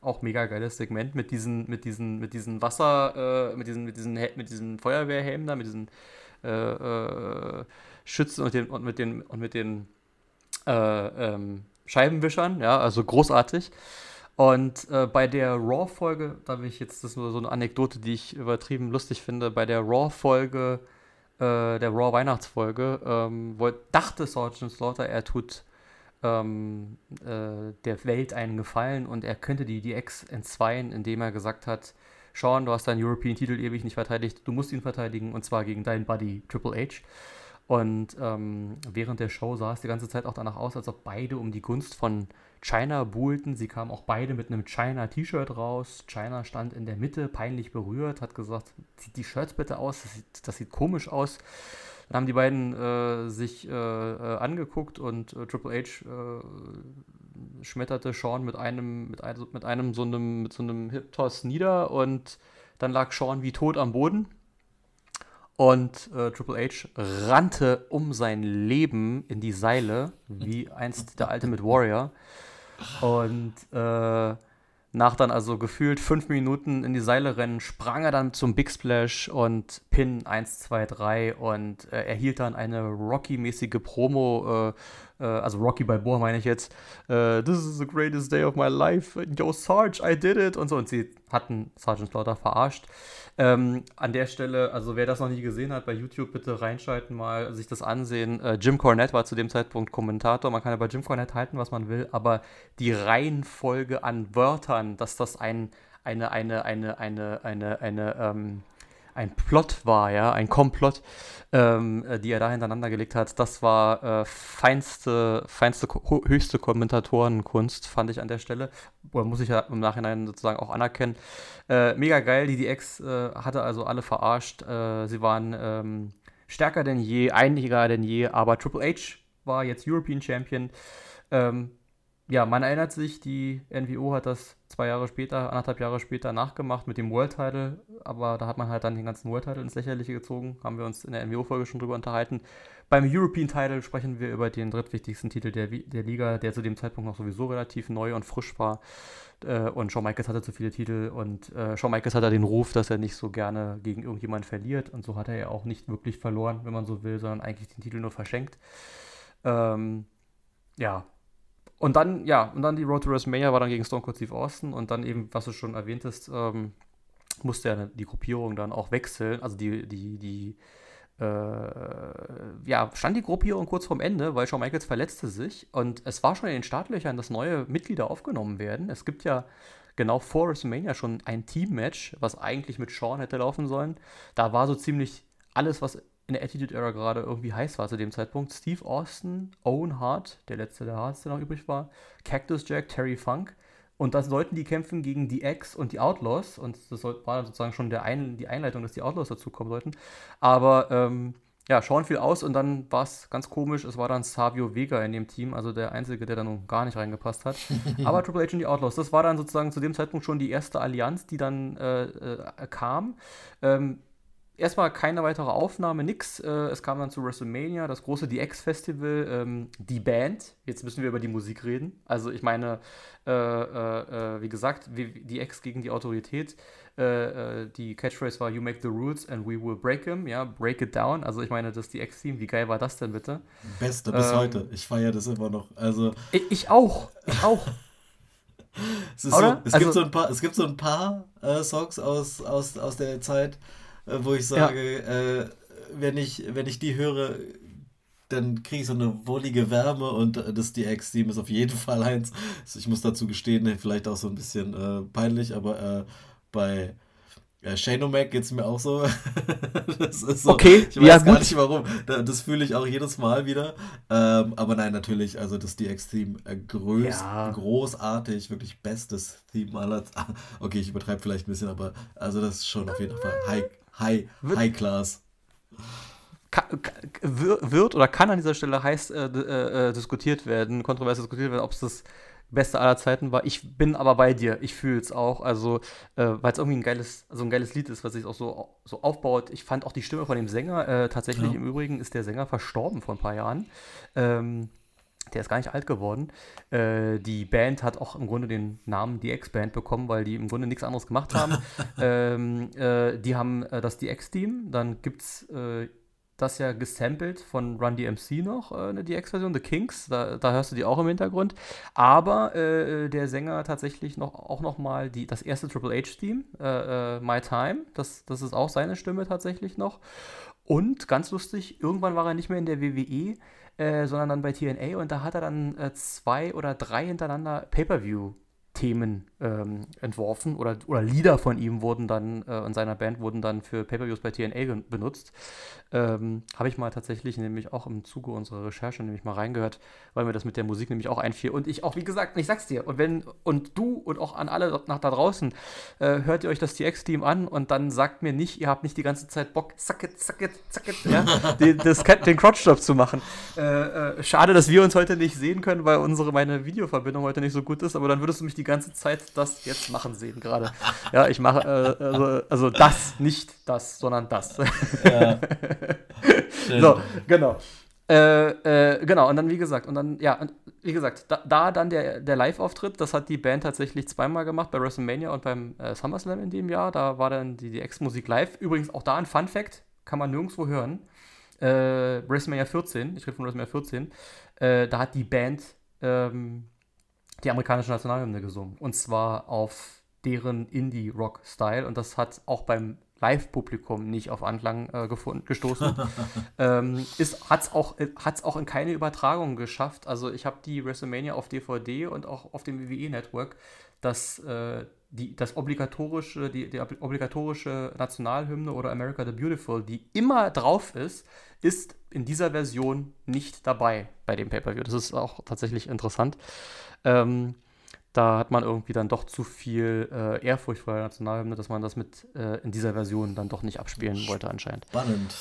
Auch mega geiles Segment mit diesen, mit diesen, mit diesen Wasser, äh, mit diesen, mit diesen, mit diesen Feuerwehrhelmen da, mit diesen äh, äh, Schützen und, den, und mit den, und mit den äh, ähm, Scheibenwischern, ja, also großartig. Und äh, bei der Raw-Folge, da will ich jetzt, das ist nur so eine Anekdote, die ich übertrieben lustig finde, bei der Raw-Folge äh, der Raw Weihnachtsfolge, ähm, dachte Sergeant Slaughter, er tut ähm, äh, der Welt einen Gefallen und er könnte die DX entzweien, indem er gesagt hat, Sean, du hast deinen European-Titel ewig nicht verteidigt, du musst ihn verteidigen und zwar gegen deinen Buddy Triple H. Und ähm, während der Show sah es die ganze Zeit auch danach aus, als ob beide um die Gunst von China buhlten. Sie kamen auch beide mit einem China-T-Shirt raus. China stand in der Mitte, peinlich berührt, hat gesagt, zieht die Shirts bitte aus, das sieht, das sieht komisch aus. Dann haben die beiden äh, sich äh, äh, angeguckt und äh, Triple H äh, schmetterte Sean mit einem, mit, ein, mit einem so einem, mit so einem Hip-Toss nieder und dann lag Sean wie tot am Boden. Und äh, Triple H rannte um sein Leben in die Seile, wie einst der Ultimate Warrior. Und äh, nach dann also gefühlt fünf Minuten in die Seile rennen, sprang er dann zum Big Splash und Pin 1, 2, 3 und äh, erhielt dann eine Rocky-mäßige Promo, äh, äh, also Rocky Balboa meine ich jetzt, äh, This is the greatest day of my life, yo Sarge, I did it. Und so. Und sie hatten Sergeant Slaughter verarscht. Ähm, an der Stelle, also wer das noch nie gesehen hat, bei YouTube bitte reinschalten, mal sich das ansehen. Äh, Jim Cornette war zu dem Zeitpunkt Kommentator. Man kann ja bei Jim Cornette halten, was man will, aber die Reihenfolge an Wörtern, dass das ein, eine, eine, eine, eine, eine, eine, ähm, ein Plot war, ja, ein Komplott, ähm, äh, die er da hintereinander gelegt hat, das war äh, feinste, feinste, höchste Kommentatorenkunst, fand ich an der Stelle. Oder muss ich ja im Nachhinein sozusagen auch anerkennen. Äh, mega geil, die DX äh, hatte also alle verarscht. Äh, sie waren ähm, stärker denn je, einiger denn je, aber Triple H war jetzt European Champion. Ähm, ja, man erinnert sich, die NWO hat das zwei Jahre später, anderthalb Jahre später nachgemacht mit dem World Title, aber da hat man halt dann den ganzen World Title ins Lächerliche gezogen, haben wir uns in der NWO-Folge schon drüber unterhalten. Beim European Title sprechen wir über den drittwichtigsten Titel der, der Liga, der zu dem Zeitpunkt noch sowieso relativ neu und frisch war. Äh, und Shawn Michaels hatte zu viele Titel und äh, Shawn Michaels hat da den Ruf, dass er nicht so gerne gegen irgendjemanden verliert und so hat er ja auch nicht wirklich verloren, wenn man so will, sondern eigentlich den Titel nur verschenkt. Ähm, ja, und dann, ja, und dann die Road to WrestleMania war dann gegen Stone Cold Steve Austin und dann eben, was du schon erwähntest, ähm, musste ja die Gruppierung dann auch wechseln. Also die, die, die, äh, ja, stand die Gruppierung kurz vorm Ende, weil Shawn Michaels verletzte sich und es war schon in den Startlöchern, dass neue Mitglieder aufgenommen werden. Es gibt ja genau vor WrestleMania schon ein Team-Match, was eigentlich mit Shawn hätte laufen sollen. Da war so ziemlich alles, was in der Attitude Era gerade irgendwie heiß war zu dem Zeitpunkt. Steve Austin, Owen Hart, der letzte der Harts, der noch übrig war, Cactus Jack, Terry Funk. Und das sollten die kämpfen gegen die X und die Outlaws. Und das war dann sozusagen schon der Ein die Einleitung, dass die Outlaws dazukommen sollten. Aber ähm, ja, schauen viel aus und dann war es ganz komisch. Es war dann Savio Vega in dem Team, also der Einzige, der da nun gar nicht reingepasst hat. Aber Triple H und die Outlaws, das war dann sozusagen zu dem Zeitpunkt schon die erste Allianz, die dann äh, äh, kam. Ähm, erstmal keine weitere Aufnahme, nix. Äh, es kam dann zu WrestleMania, das große DX-Festival, ähm, die Band. Jetzt müssen wir über die Musik reden. Also ich meine, äh, äh, äh wie gesagt, DX gegen die Autorität. Äh, äh, die Catchphrase war You make the rules and we will break them. Ja, break it down. Also ich meine, das DX-Theme, wie geil war das denn bitte? Beste bis ähm, heute. Ich feiere das immer noch. Also ich, ich auch. Ich auch. es, so, es, also, gibt so ein paar, es gibt so ein paar Songs aus, aus, aus der Zeit, wo ich sage, ja. äh, wenn, ich, wenn ich die höre, dann kriege ich so eine wohlige Wärme und äh, das DX-Team ist auf jeden Fall eins. Also ich muss dazu gestehen, vielleicht auch so ein bisschen äh, peinlich, aber äh, bei ja, Shane O'Mac geht es mir auch so. das ist so. Okay, ich weiß ja, gar gut. nicht warum. Das fühle ich auch jedes Mal wieder. Ähm, aber nein, natürlich, also das DX-Team äh, größt, ja. großartig, wirklich bestes Theme aller. Okay, ich übertreibe vielleicht ein bisschen, aber also das ist schon auf jeden Fall High, High, High Class. wird oder kann an dieser Stelle heiß äh, äh, äh, diskutiert werden, kontrovers diskutiert werden, ob es das Beste aller Zeiten war. Ich bin aber bei dir. Ich fühle es auch. Also, äh, weil es irgendwie ein geiles, also ein geiles Lied ist, was sich auch so, so aufbaut. Ich fand auch die Stimme von dem Sänger, äh, tatsächlich ja. im Übrigen ist der Sänger verstorben vor ein paar Jahren. Ähm, der ist gar nicht alt geworden. Äh, die Band hat auch im Grunde den Namen DX-Band bekommen, weil die im Grunde nichts anderes gemacht haben. ähm, äh, die haben äh, das DX-Team, dann gibt es äh, das ja gesampelt von Run DMC noch, äh, eine DX-Version, The Kings, da, da, hörst du die auch im Hintergrund. Aber äh, der Sänger tatsächlich noch, auch noch mal die, das erste Triple H-Theme, My Time, das, das ist auch seine Stimme tatsächlich noch. Und ganz lustig, irgendwann war er nicht mehr in der WWE, äh, sondern dann bei TNA und da hat er dann äh, zwei oder drei hintereinander Pay-Per-View Themen ähm, entworfen oder, oder Lieder von ihm wurden dann äh, und seiner Band wurden dann für Pay-Per-Views bei TNA benutzt. Ähm, Habe ich mal tatsächlich nämlich auch im Zuge unserer Recherche nämlich mal reingehört, weil mir das mit der Musik nämlich auch einfiel. Und ich auch, wie gesagt, ich sag's dir, und wenn, und du und auch an alle nach da draußen, äh, hört ihr euch das TX-Team an und dann sagt mir nicht, ihr habt nicht die ganze Zeit Bock, zack it, zack it, zack it, ja, den, das, den Crotch-Stop zu machen. Äh, äh, schade, dass wir uns heute nicht sehen können, weil unsere, meine Videoverbindung heute nicht so gut ist, aber dann würdest du mich die ganze Zeit das jetzt machen sehen gerade. Ja, ich mache, äh, also, also das, nicht das, sondern das. Ja. so, genau. Äh, äh, genau, und dann, wie gesagt, und dann, ja, wie gesagt, da, da dann der, der Live-Auftritt, das hat die Band tatsächlich zweimal gemacht, bei WrestleMania und beim äh, SummerSlam in dem Jahr. Da war dann die, die Ex-Musik live. Übrigens auch da ein Fun-Fact, kann man nirgendwo hören. Äh, WrestleMania 14, ich rede von WrestleMania 14, äh, da hat die Band ähm, die amerikanische Nationalhymne gesungen. Und zwar auf deren Indie-Rock-Style. Und das hat auch beim Live-Publikum nicht auf Anklang äh, gefunden, gestoßen. ähm, hat es auch, hat's auch in keine Übertragung geschafft. Also ich habe die WrestleMania auf DVD und auch auf dem WWE-Network, das, äh, die, das obligatorische, die, die obligatorische Nationalhymne oder America the Beautiful, die immer drauf ist, ist in dieser Version nicht dabei bei dem Pay-Per-View. Das ist auch tatsächlich interessant. Ähm, da hat man irgendwie dann doch zu viel äh, Ehrfurcht vor der Nationalhymne, dass man das mit äh, in dieser Version dann doch nicht abspielen wollte anscheinend. Spannend.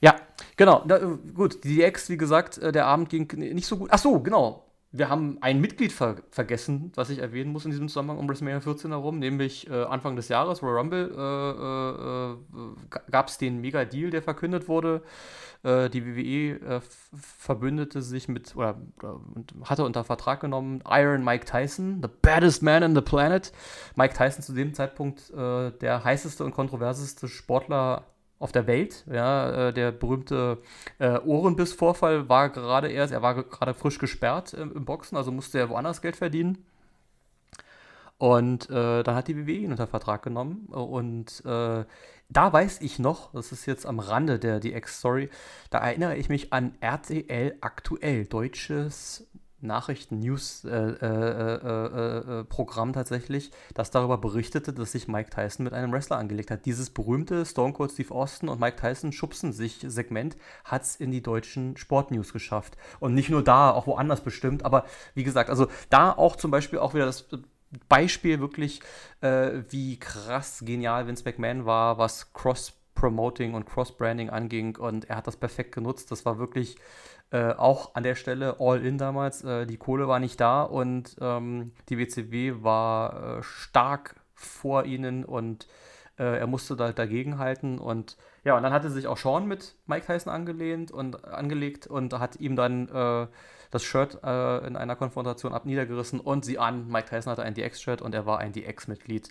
Ja, genau. Da, gut, die DX, wie gesagt, äh, der Abend ging nicht so gut. Ach so, genau. Wir haben ein Mitglied ver vergessen, was ich erwähnen muss in diesem Zusammenhang um WrestleMania 14 herum, nämlich äh, Anfang des Jahres, Royal Rumble, äh, äh, gab es den Mega-Deal, der verkündet wurde. Äh, die WWE äh, verbündete sich mit, oder, oder hatte unter Vertrag genommen, Iron Mike Tyson, the baddest man in the planet. Mike Tyson zu dem Zeitpunkt äh, der heißeste und kontroverseste Sportler auf der Welt. Ja, äh, der berühmte äh, Ohrenbiss-Vorfall war gerade erst, er war gerade frisch gesperrt äh, im Boxen, also musste er woanders Geld verdienen. Und äh, dann hat die WWE ihn unter Vertrag genommen. Und äh, da weiß ich noch, das ist jetzt am Rande der DX-Story, da erinnere ich mich an RTL aktuell, deutsches Nachrichten-News-Programm äh, äh, äh, tatsächlich, das darüber berichtete, dass sich Mike Tyson mit einem Wrestler angelegt hat. Dieses berühmte Stone Cold Steve Austin und Mike Tyson schubsen sich Segment hat es in die deutschen Sportnews geschafft. Und nicht nur da, auch woanders bestimmt, aber wie gesagt, also da auch zum Beispiel auch wieder das Beispiel wirklich, äh, wie krass genial Vince McMahon war, was Cross-Promoting und Cross-Branding anging und er hat das perfekt genutzt. Das war wirklich äh, auch an der Stelle All-In damals. Äh, die Kohle war nicht da und ähm, die WCW war äh, stark vor ihnen und äh, er musste da dagegenhalten. Und ja, und dann hatte sich auch Sean mit Mike Tyson angelehnt und angelegt und hat ihm dann äh, das Shirt äh, in einer Konfrontation ab niedergerissen und sie an. Mike Tyson hatte ein DX-Shirt und er war ein DX-Mitglied.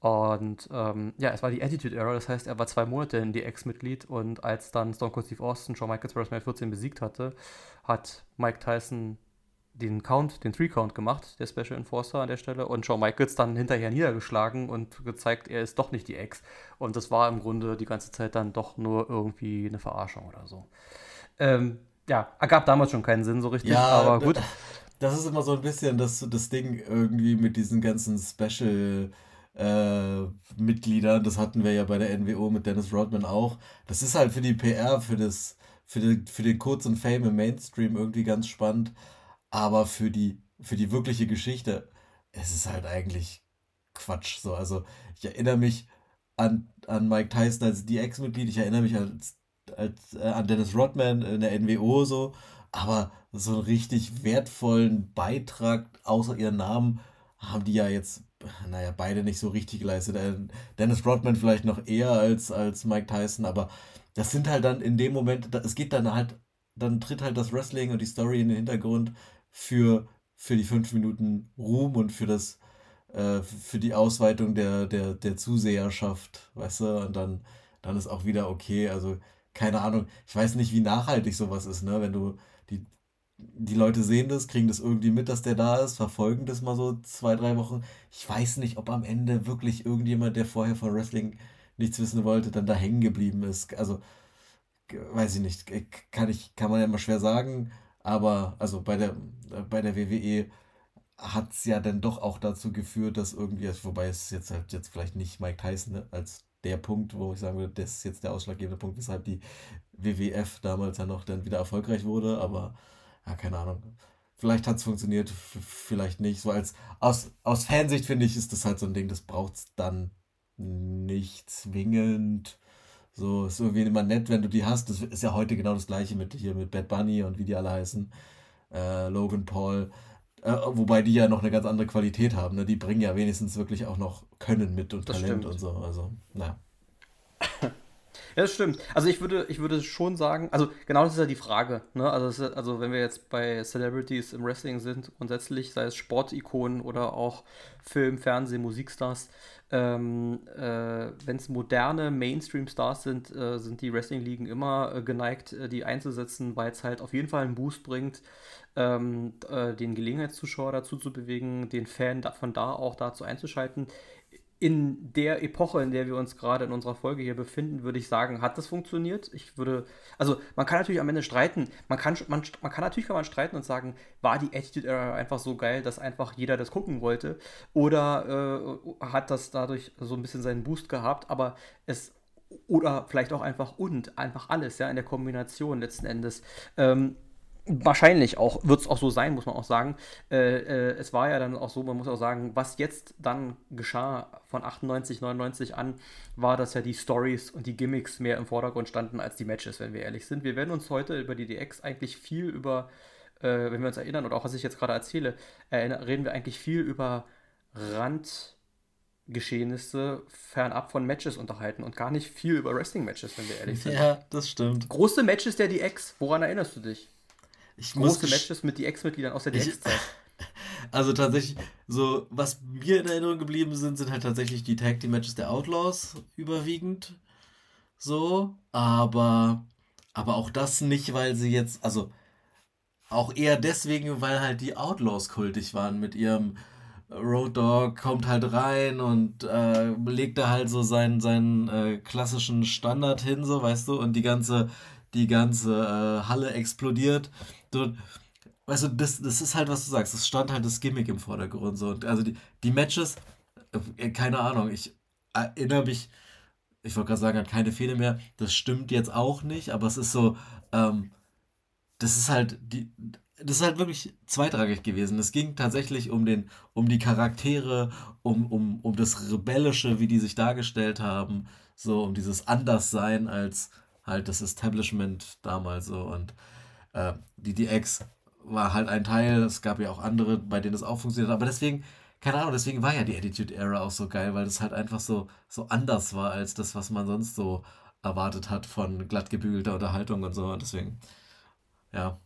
Und ähm, ja, es war die Attitude Era, das heißt, er war zwei Monate in DX-Mitglied und als dann Stone Cold Steve Austin Shawn Michaels bei WrestleMania 14 besiegt hatte, hat Mike Tyson den Count, den Three-Count gemacht, der Special Enforcer an der Stelle, und Shawn Michaels dann hinterher niedergeschlagen und gezeigt, er ist doch nicht die Ex. Und das war im Grunde die ganze Zeit dann doch nur irgendwie eine Verarschung oder so. Ähm, ja, ergab damals schon keinen Sinn so richtig, ja, aber gut. Das ist immer so ein bisschen das, das Ding irgendwie mit diesen ganzen Special- äh, Mitgliedern. Das hatten wir ja bei der NWO mit Dennis Rodman auch. Das ist halt für die PR, für das, für, die, für den kurzen Fame im Mainstream irgendwie ganz spannend. Aber für die, für die wirkliche Geschichte, es ist halt eigentlich Quatsch. So, also ich erinnere mich an, an Mike Tyson als DX-Mitglied, ich erinnere mich als, als, äh, an Dennis Rodman in der NWO so, aber so einen richtig wertvollen Beitrag außer ihren Namen haben die ja jetzt naja, beide nicht so richtig geleistet. Äh, Dennis Rodman vielleicht noch eher als, als Mike Tyson, aber das sind halt dann in dem Moment, es geht dann halt, dann tritt halt das Wrestling und die Story in den Hintergrund für, für die fünf Minuten Ruhm und für das, äh, für die Ausweitung der, der, der Zuseherschaft, weißt du, und dann, dann ist auch wieder okay. Also, keine Ahnung, ich weiß nicht, wie nachhaltig sowas ist, ne? Wenn du die die Leute sehen das, kriegen das irgendwie mit, dass der da ist, verfolgen das mal so zwei, drei Wochen. Ich weiß nicht, ob am Ende wirklich irgendjemand, der vorher von Wrestling nichts wissen wollte, dann da hängen geblieben ist. Also, weiß ich nicht, kann, ich, kann man ja immer schwer sagen, aber also bei der, bei der WWE hat es ja dann doch auch dazu geführt, dass irgendwie, also wobei es jetzt halt jetzt vielleicht nicht Mike Tyson als der Punkt, wo ich sagen würde, das ist jetzt der ausschlaggebende Punkt, weshalb die WWF damals ja noch dann wieder erfolgreich wurde, aber ja, keine Ahnung. Vielleicht hat es funktioniert, vielleicht nicht. So als aus, aus Fansicht finde ich, ist das halt so ein Ding, das braucht es dann nicht zwingend. So, ist irgendwie immer nett, wenn du die hast. Das ist ja heute genau das gleiche mit hier mit Bad Bunny und wie die alle heißen. Äh, Logan Paul. Äh, wobei die ja noch eine ganz andere Qualität haben. Ne? Die bringen ja wenigstens wirklich auch noch Können mit und Talent und so. Also, naja. Ja, das stimmt. Also ich würde, ich würde schon sagen, also genau das ist ja die Frage. Ne? Also, ist, also wenn wir jetzt bei Celebrities im Wrestling sind, grundsätzlich, sei es Sportikonen oder auch Film, Fernsehen, Musikstars, ähm, äh, wenn es moderne Mainstream-Stars sind, äh, sind die Wrestling-Ligen immer äh, geneigt, äh, die einzusetzen, weil es halt auf jeden Fall einen Boost bringt, ähm, äh, den Gelegenheitszuschauer dazu zu bewegen, den Fan da, von da auch dazu einzuschalten in der Epoche, in der wir uns gerade in unserer Folge hier befinden, würde ich sagen, hat das funktioniert. Ich würde, also man kann natürlich am Ende streiten. Man kann, man, man kann natürlich kann man streiten und sagen, war die Attitude Era einfach so geil, dass einfach jeder das gucken wollte? Oder äh, hat das dadurch so ein bisschen seinen Boost gehabt? Aber es oder vielleicht auch einfach und einfach alles, ja, in der Kombination letzten Endes. Ähm, Wahrscheinlich auch, wird es auch so sein, muss man auch sagen. Äh, äh, es war ja dann auch so, man muss auch sagen, was jetzt dann geschah von 98, 99 an, war, dass ja die Stories und die Gimmicks mehr im Vordergrund standen als die Matches, wenn wir ehrlich sind. Wir werden uns heute über die DX eigentlich viel über äh, wenn wir uns erinnern, oder auch was ich jetzt gerade erzähle, reden wir eigentlich viel über Randgeschehnisse fernab von Matches unterhalten und gar nicht viel über Wrestling-Matches, wenn wir ehrlich sind. Ja, das stimmt. Große Matches der DX, woran erinnerst du dich? Ich Große Matches mit DX-Mitgliedern aus der DX-Zeit. Also tatsächlich, so, was mir in Erinnerung geblieben sind, sind halt tatsächlich die Tag Team Matches der Outlaws überwiegend. So, aber, aber auch das nicht, weil sie jetzt, also auch eher deswegen, weil halt die Outlaws kultig waren mit ihrem Road Dog kommt halt rein und äh, legt da halt so seinen, seinen äh, klassischen Standard hin, so, weißt du, und die ganze, die ganze äh, Halle explodiert. So, weißt du, das, das ist halt, was du sagst, es stand halt das Gimmick im Vordergrund. So. Und also die, die Matches, äh, keine Ahnung, ich erinnere mich, ich wollte gerade sagen, hat keine Fehler mehr. Das stimmt jetzt auch nicht, aber es ist so, ähm, das ist halt die, das ist halt wirklich zweitrangig gewesen. Es ging tatsächlich um den, um die Charaktere, um, um, um das Rebellische, wie die sich dargestellt haben, so um dieses Anderssein als halt das Establishment damals so und äh, die DX war halt ein Teil, es gab ja auch andere, bei denen es auch funktioniert hat, aber deswegen, keine Ahnung, deswegen war ja die Attitude Era auch so geil, weil das halt einfach so, so anders war als das, was man sonst so erwartet hat von glatt gebügelter Unterhaltung und so und deswegen, ja.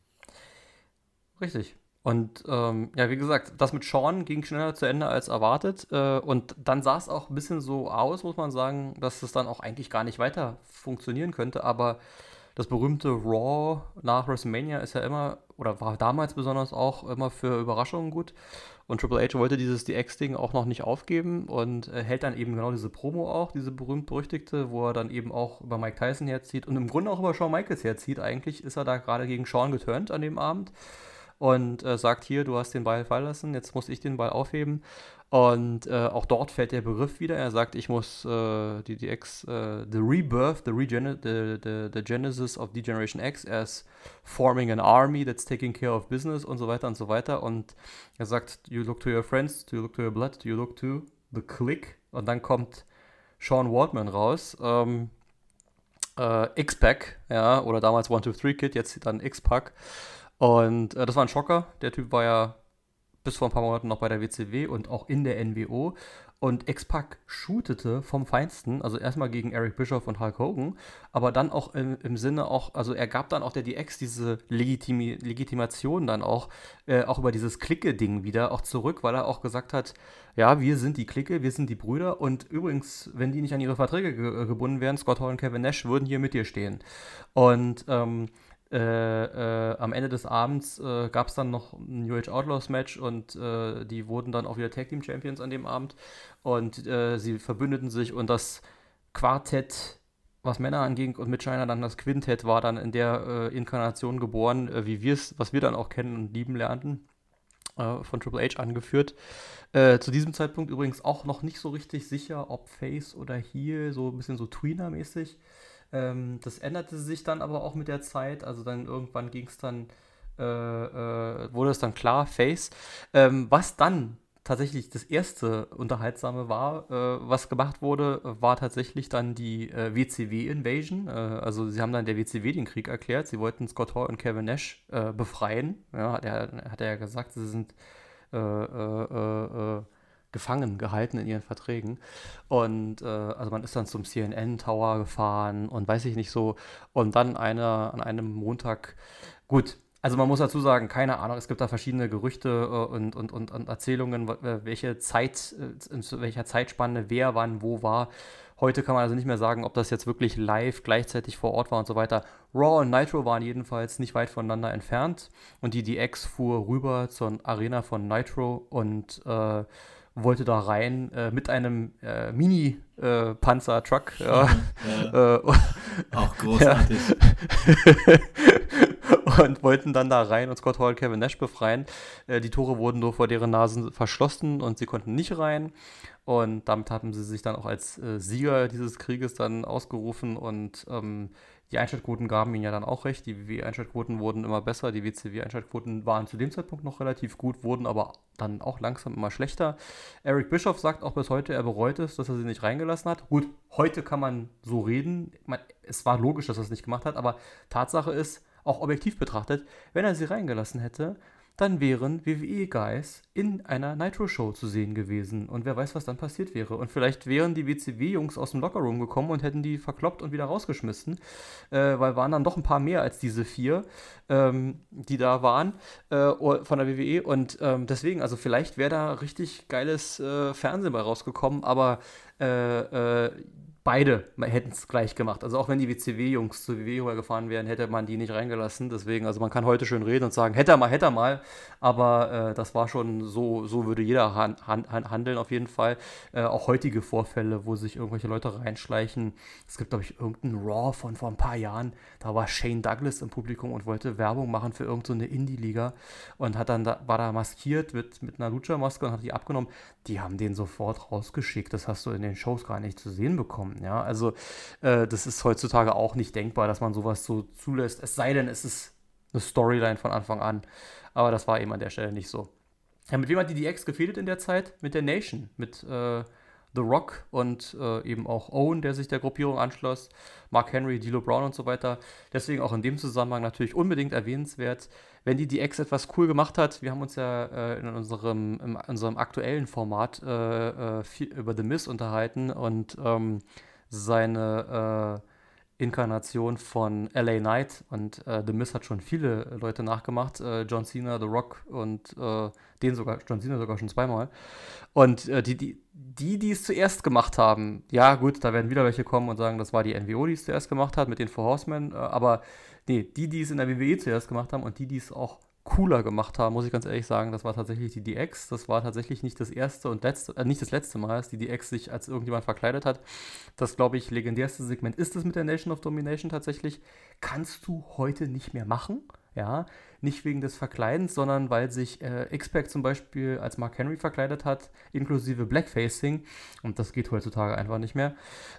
Richtig. Und ähm, ja, wie gesagt, das mit Sean ging schneller zu Ende als erwartet. Äh, und dann sah es auch ein bisschen so aus, muss man sagen, dass es dann auch eigentlich gar nicht weiter funktionieren könnte. Aber das berühmte Raw nach WrestleMania ist ja immer, oder war damals besonders auch immer für Überraschungen gut. Und Triple H wollte dieses DX-Ding auch noch nicht aufgeben und äh, hält dann eben genau diese Promo auch, diese berühmt-berüchtigte, wo er dann eben auch über Mike Tyson herzieht und im Grunde auch über Shawn Michaels herzieht. Eigentlich ist er da gerade gegen Shawn geturnt an dem Abend und äh, sagt hier, du hast den Ball fallen lassen, jetzt muss ich den Ball aufheben. Und äh, auch dort fällt der Begriff wieder. Er sagt, ich muss äh, die DX, äh, the rebirth, the, regene the, the, the genesis of Degeneration X as forming an army that's taking care of business und so weiter und so weiter. Und er sagt, you look to your friends, you look to your blood, you look to the click? Und dann kommt Sean Waldman raus. Ähm, äh, X-Pack, ja, oder damals 123 Kid, jetzt dann X-Pack. Und äh, das war ein Schocker. Der Typ war ja bis vor ein paar Monaten noch bei der WCW und auch in der NWO. Und X-Pac shootete vom Feinsten, also erstmal gegen Eric Bischoff und Hulk Hogan, aber dann auch im, im Sinne auch, also er gab dann auch der DX diese Legitimi Legitimation dann auch, äh, auch über dieses Clique-Ding wieder auch zurück, weil er auch gesagt hat, ja, wir sind die Clique, wir sind die Brüder und übrigens, wenn die nicht an ihre Verträge ge gebunden wären, Scott Hall und Kevin Nash würden hier mit dir stehen. Und ähm, äh, äh, am Ende des Abends äh, gab es dann noch ein New Age Outlaws Match und äh, die wurden dann auch wieder Tag Team Champions an dem Abend und äh, sie verbündeten sich und das Quartett, was Männer anging und mit China dann das Quintett war dann in der Inkarnation geboren, wie wir es, was wir dann auch kennen und lieben lernten von Triple H angeführt. Äh, zu diesem Zeitpunkt übrigens auch noch nicht so richtig sicher, ob Face oder Heel, so ein bisschen so Tweener-mäßig. Ähm, das änderte sich dann aber auch mit der Zeit. Also dann irgendwann ging es dann, äh, äh, wurde es dann klar, Face. Ähm, was dann tatsächlich das erste Unterhaltsame war, äh, was gemacht wurde, war tatsächlich dann die äh, WCW-Invasion. Äh, also sie haben dann der WCW den Krieg erklärt. Sie wollten Scott Hall und Kevin Nash äh, befreien. Ja, hat er, hat er ja gesagt, sie sind äh, äh, gefangen gehalten in ihren Verträgen. Und äh, also man ist dann zum CNN Tower gefahren und weiß ich nicht so. Und dann eine, an einem Montag, gut, also man muss dazu sagen, keine Ahnung, es gibt da verschiedene Gerüchte äh, und, und, und, und, Erzählungen, welche Zeit, äh, in welcher Zeitspanne wer wann wo war. Heute kann man also nicht mehr sagen, ob das jetzt wirklich live gleichzeitig vor Ort war und so weiter. Raw und Nitro waren jedenfalls nicht weit voneinander entfernt und die DX fuhr rüber zur Arena von Nitro und äh, wollte da rein äh, mit einem äh, Mini-Panzer-Truck. Äh, ja. ja. Äh, Auch großartig. und wollten dann da rein und Scott Hall Kevin Nash befreien. Äh, die Tore wurden nur vor deren Nasen verschlossen und sie konnten nicht rein. Und damit haben sie sich dann auch als äh, Sieger dieses Krieges dann ausgerufen und ähm, die Einschaltquoten gaben ihnen ja dann auch recht. Die WW-Einschaltquoten wurden immer besser. Die WCW-Einschaltquoten waren zu dem Zeitpunkt noch relativ gut, wurden aber dann auch langsam immer schlechter. Eric Bischoff sagt auch bis heute, er bereut es, dass er sie nicht reingelassen hat. Gut, heute kann man so reden. Man, es war logisch, dass er es nicht gemacht hat, aber Tatsache ist, auch objektiv betrachtet, wenn er sie reingelassen hätte, dann wären WWE-Guys in einer Nitro-Show zu sehen gewesen. Und wer weiß, was dann passiert wäre. Und vielleicht wären die WCW-Jungs aus dem Lockerroom gekommen und hätten die verkloppt und wieder rausgeschmissen. Äh, weil waren dann doch ein paar mehr als diese vier, ähm, die da waren äh, von der WWE. Und ähm, deswegen, also vielleicht wäre da richtig geiles äh, Fernsehen bei rausgekommen. Aber äh, äh, beide hätten es gleich gemacht. Also auch wenn die WCW-Jungs zu WWE gefahren wären, hätte man die nicht reingelassen. Deswegen, also man kann heute schön reden und sagen, hätte er mal, hätte er mal. Aber äh, das war schon so, so würde jeder han han handeln auf jeden Fall. Äh, auch heutige Vorfälle, wo sich irgendwelche Leute reinschleichen. Es gibt, glaube ich, irgendeinen Raw von vor ein paar Jahren. Da war Shane Douglas im Publikum und wollte Werbung machen für irgendeine so Indie-Liga und hat dann da, war da maskiert mit, mit einer Lucha-Maske und hat die abgenommen. Die haben den sofort rausgeschickt. Das hast du in den Shows gar nicht zu sehen bekommen. Ja, also äh, das ist heutzutage auch nicht denkbar, dass man sowas so zulässt. Es sei denn, es ist eine Storyline von Anfang an. Aber das war eben an der Stelle nicht so. Ja, mit wem hat die DX gefehlt in der Zeit? Mit der Nation, mit äh, The Rock und äh, eben auch Owen, der sich der Gruppierung anschloss, Mark Henry, D'Lo Brown und so weiter. Deswegen auch in dem Zusammenhang natürlich unbedingt erwähnenswert, wenn die DX etwas cool gemacht hat. Wir haben uns ja äh, in unserem, in unserem aktuellen Format äh, äh viel über The Miz unterhalten und ähm, seine äh, Inkarnation von LA Knight und äh, The Miz hat schon viele Leute nachgemacht, äh, John Cena, The Rock und äh, den sogar, John Cena sogar schon zweimal. Und äh, die, die, die, die es zuerst gemacht haben, ja gut, da werden wieder welche kommen und sagen, das war die NWO, die es zuerst gemacht hat mit den Four Horsemen, äh, aber nee, die, die es in der WWE zuerst gemacht haben und die, die es auch cooler gemacht haben, muss ich ganz ehrlich sagen. Das war tatsächlich die DX. Das war tatsächlich nicht das erste und letzte, äh, nicht das letzte Mal, dass die DX sich als irgendjemand verkleidet hat. Das, glaube ich, legendärste Segment ist es mit der Nation of Domination tatsächlich. Kannst du heute nicht mehr machen. Ja, nicht wegen des Verkleidens, sondern weil sich äh, X-Pac zum Beispiel als Mark Henry verkleidet hat, inklusive Blackfacing. Und das geht heutzutage einfach nicht mehr.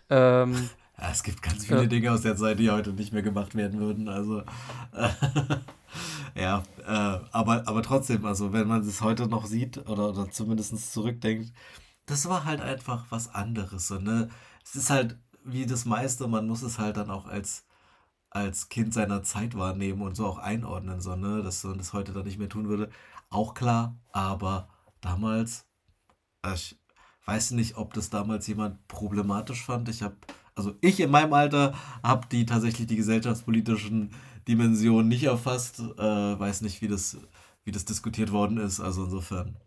Ähm, ja, es gibt ganz viele äh, Dinge aus der Zeit, die heute nicht mehr gemacht werden würden. Also, äh, ja, aber, aber trotzdem, also wenn man es heute noch sieht oder, oder zumindest zurückdenkt, das war halt einfach was anderes. So, ne? Es ist halt wie das meiste, man muss es halt dann auch als, als Kind seiner Zeit wahrnehmen und so auch einordnen, so, ne? dass man das heute dann nicht mehr tun würde. Auch klar, aber damals, ich weiß nicht, ob das damals jemand problematisch fand. Ich habe also ich in meinem Alter habe die tatsächlich die gesellschaftspolitischen Dimensionen nicht erfasst. Äh, weiß nicht, wie das, wie das diskutiert worden ist. Also insofern.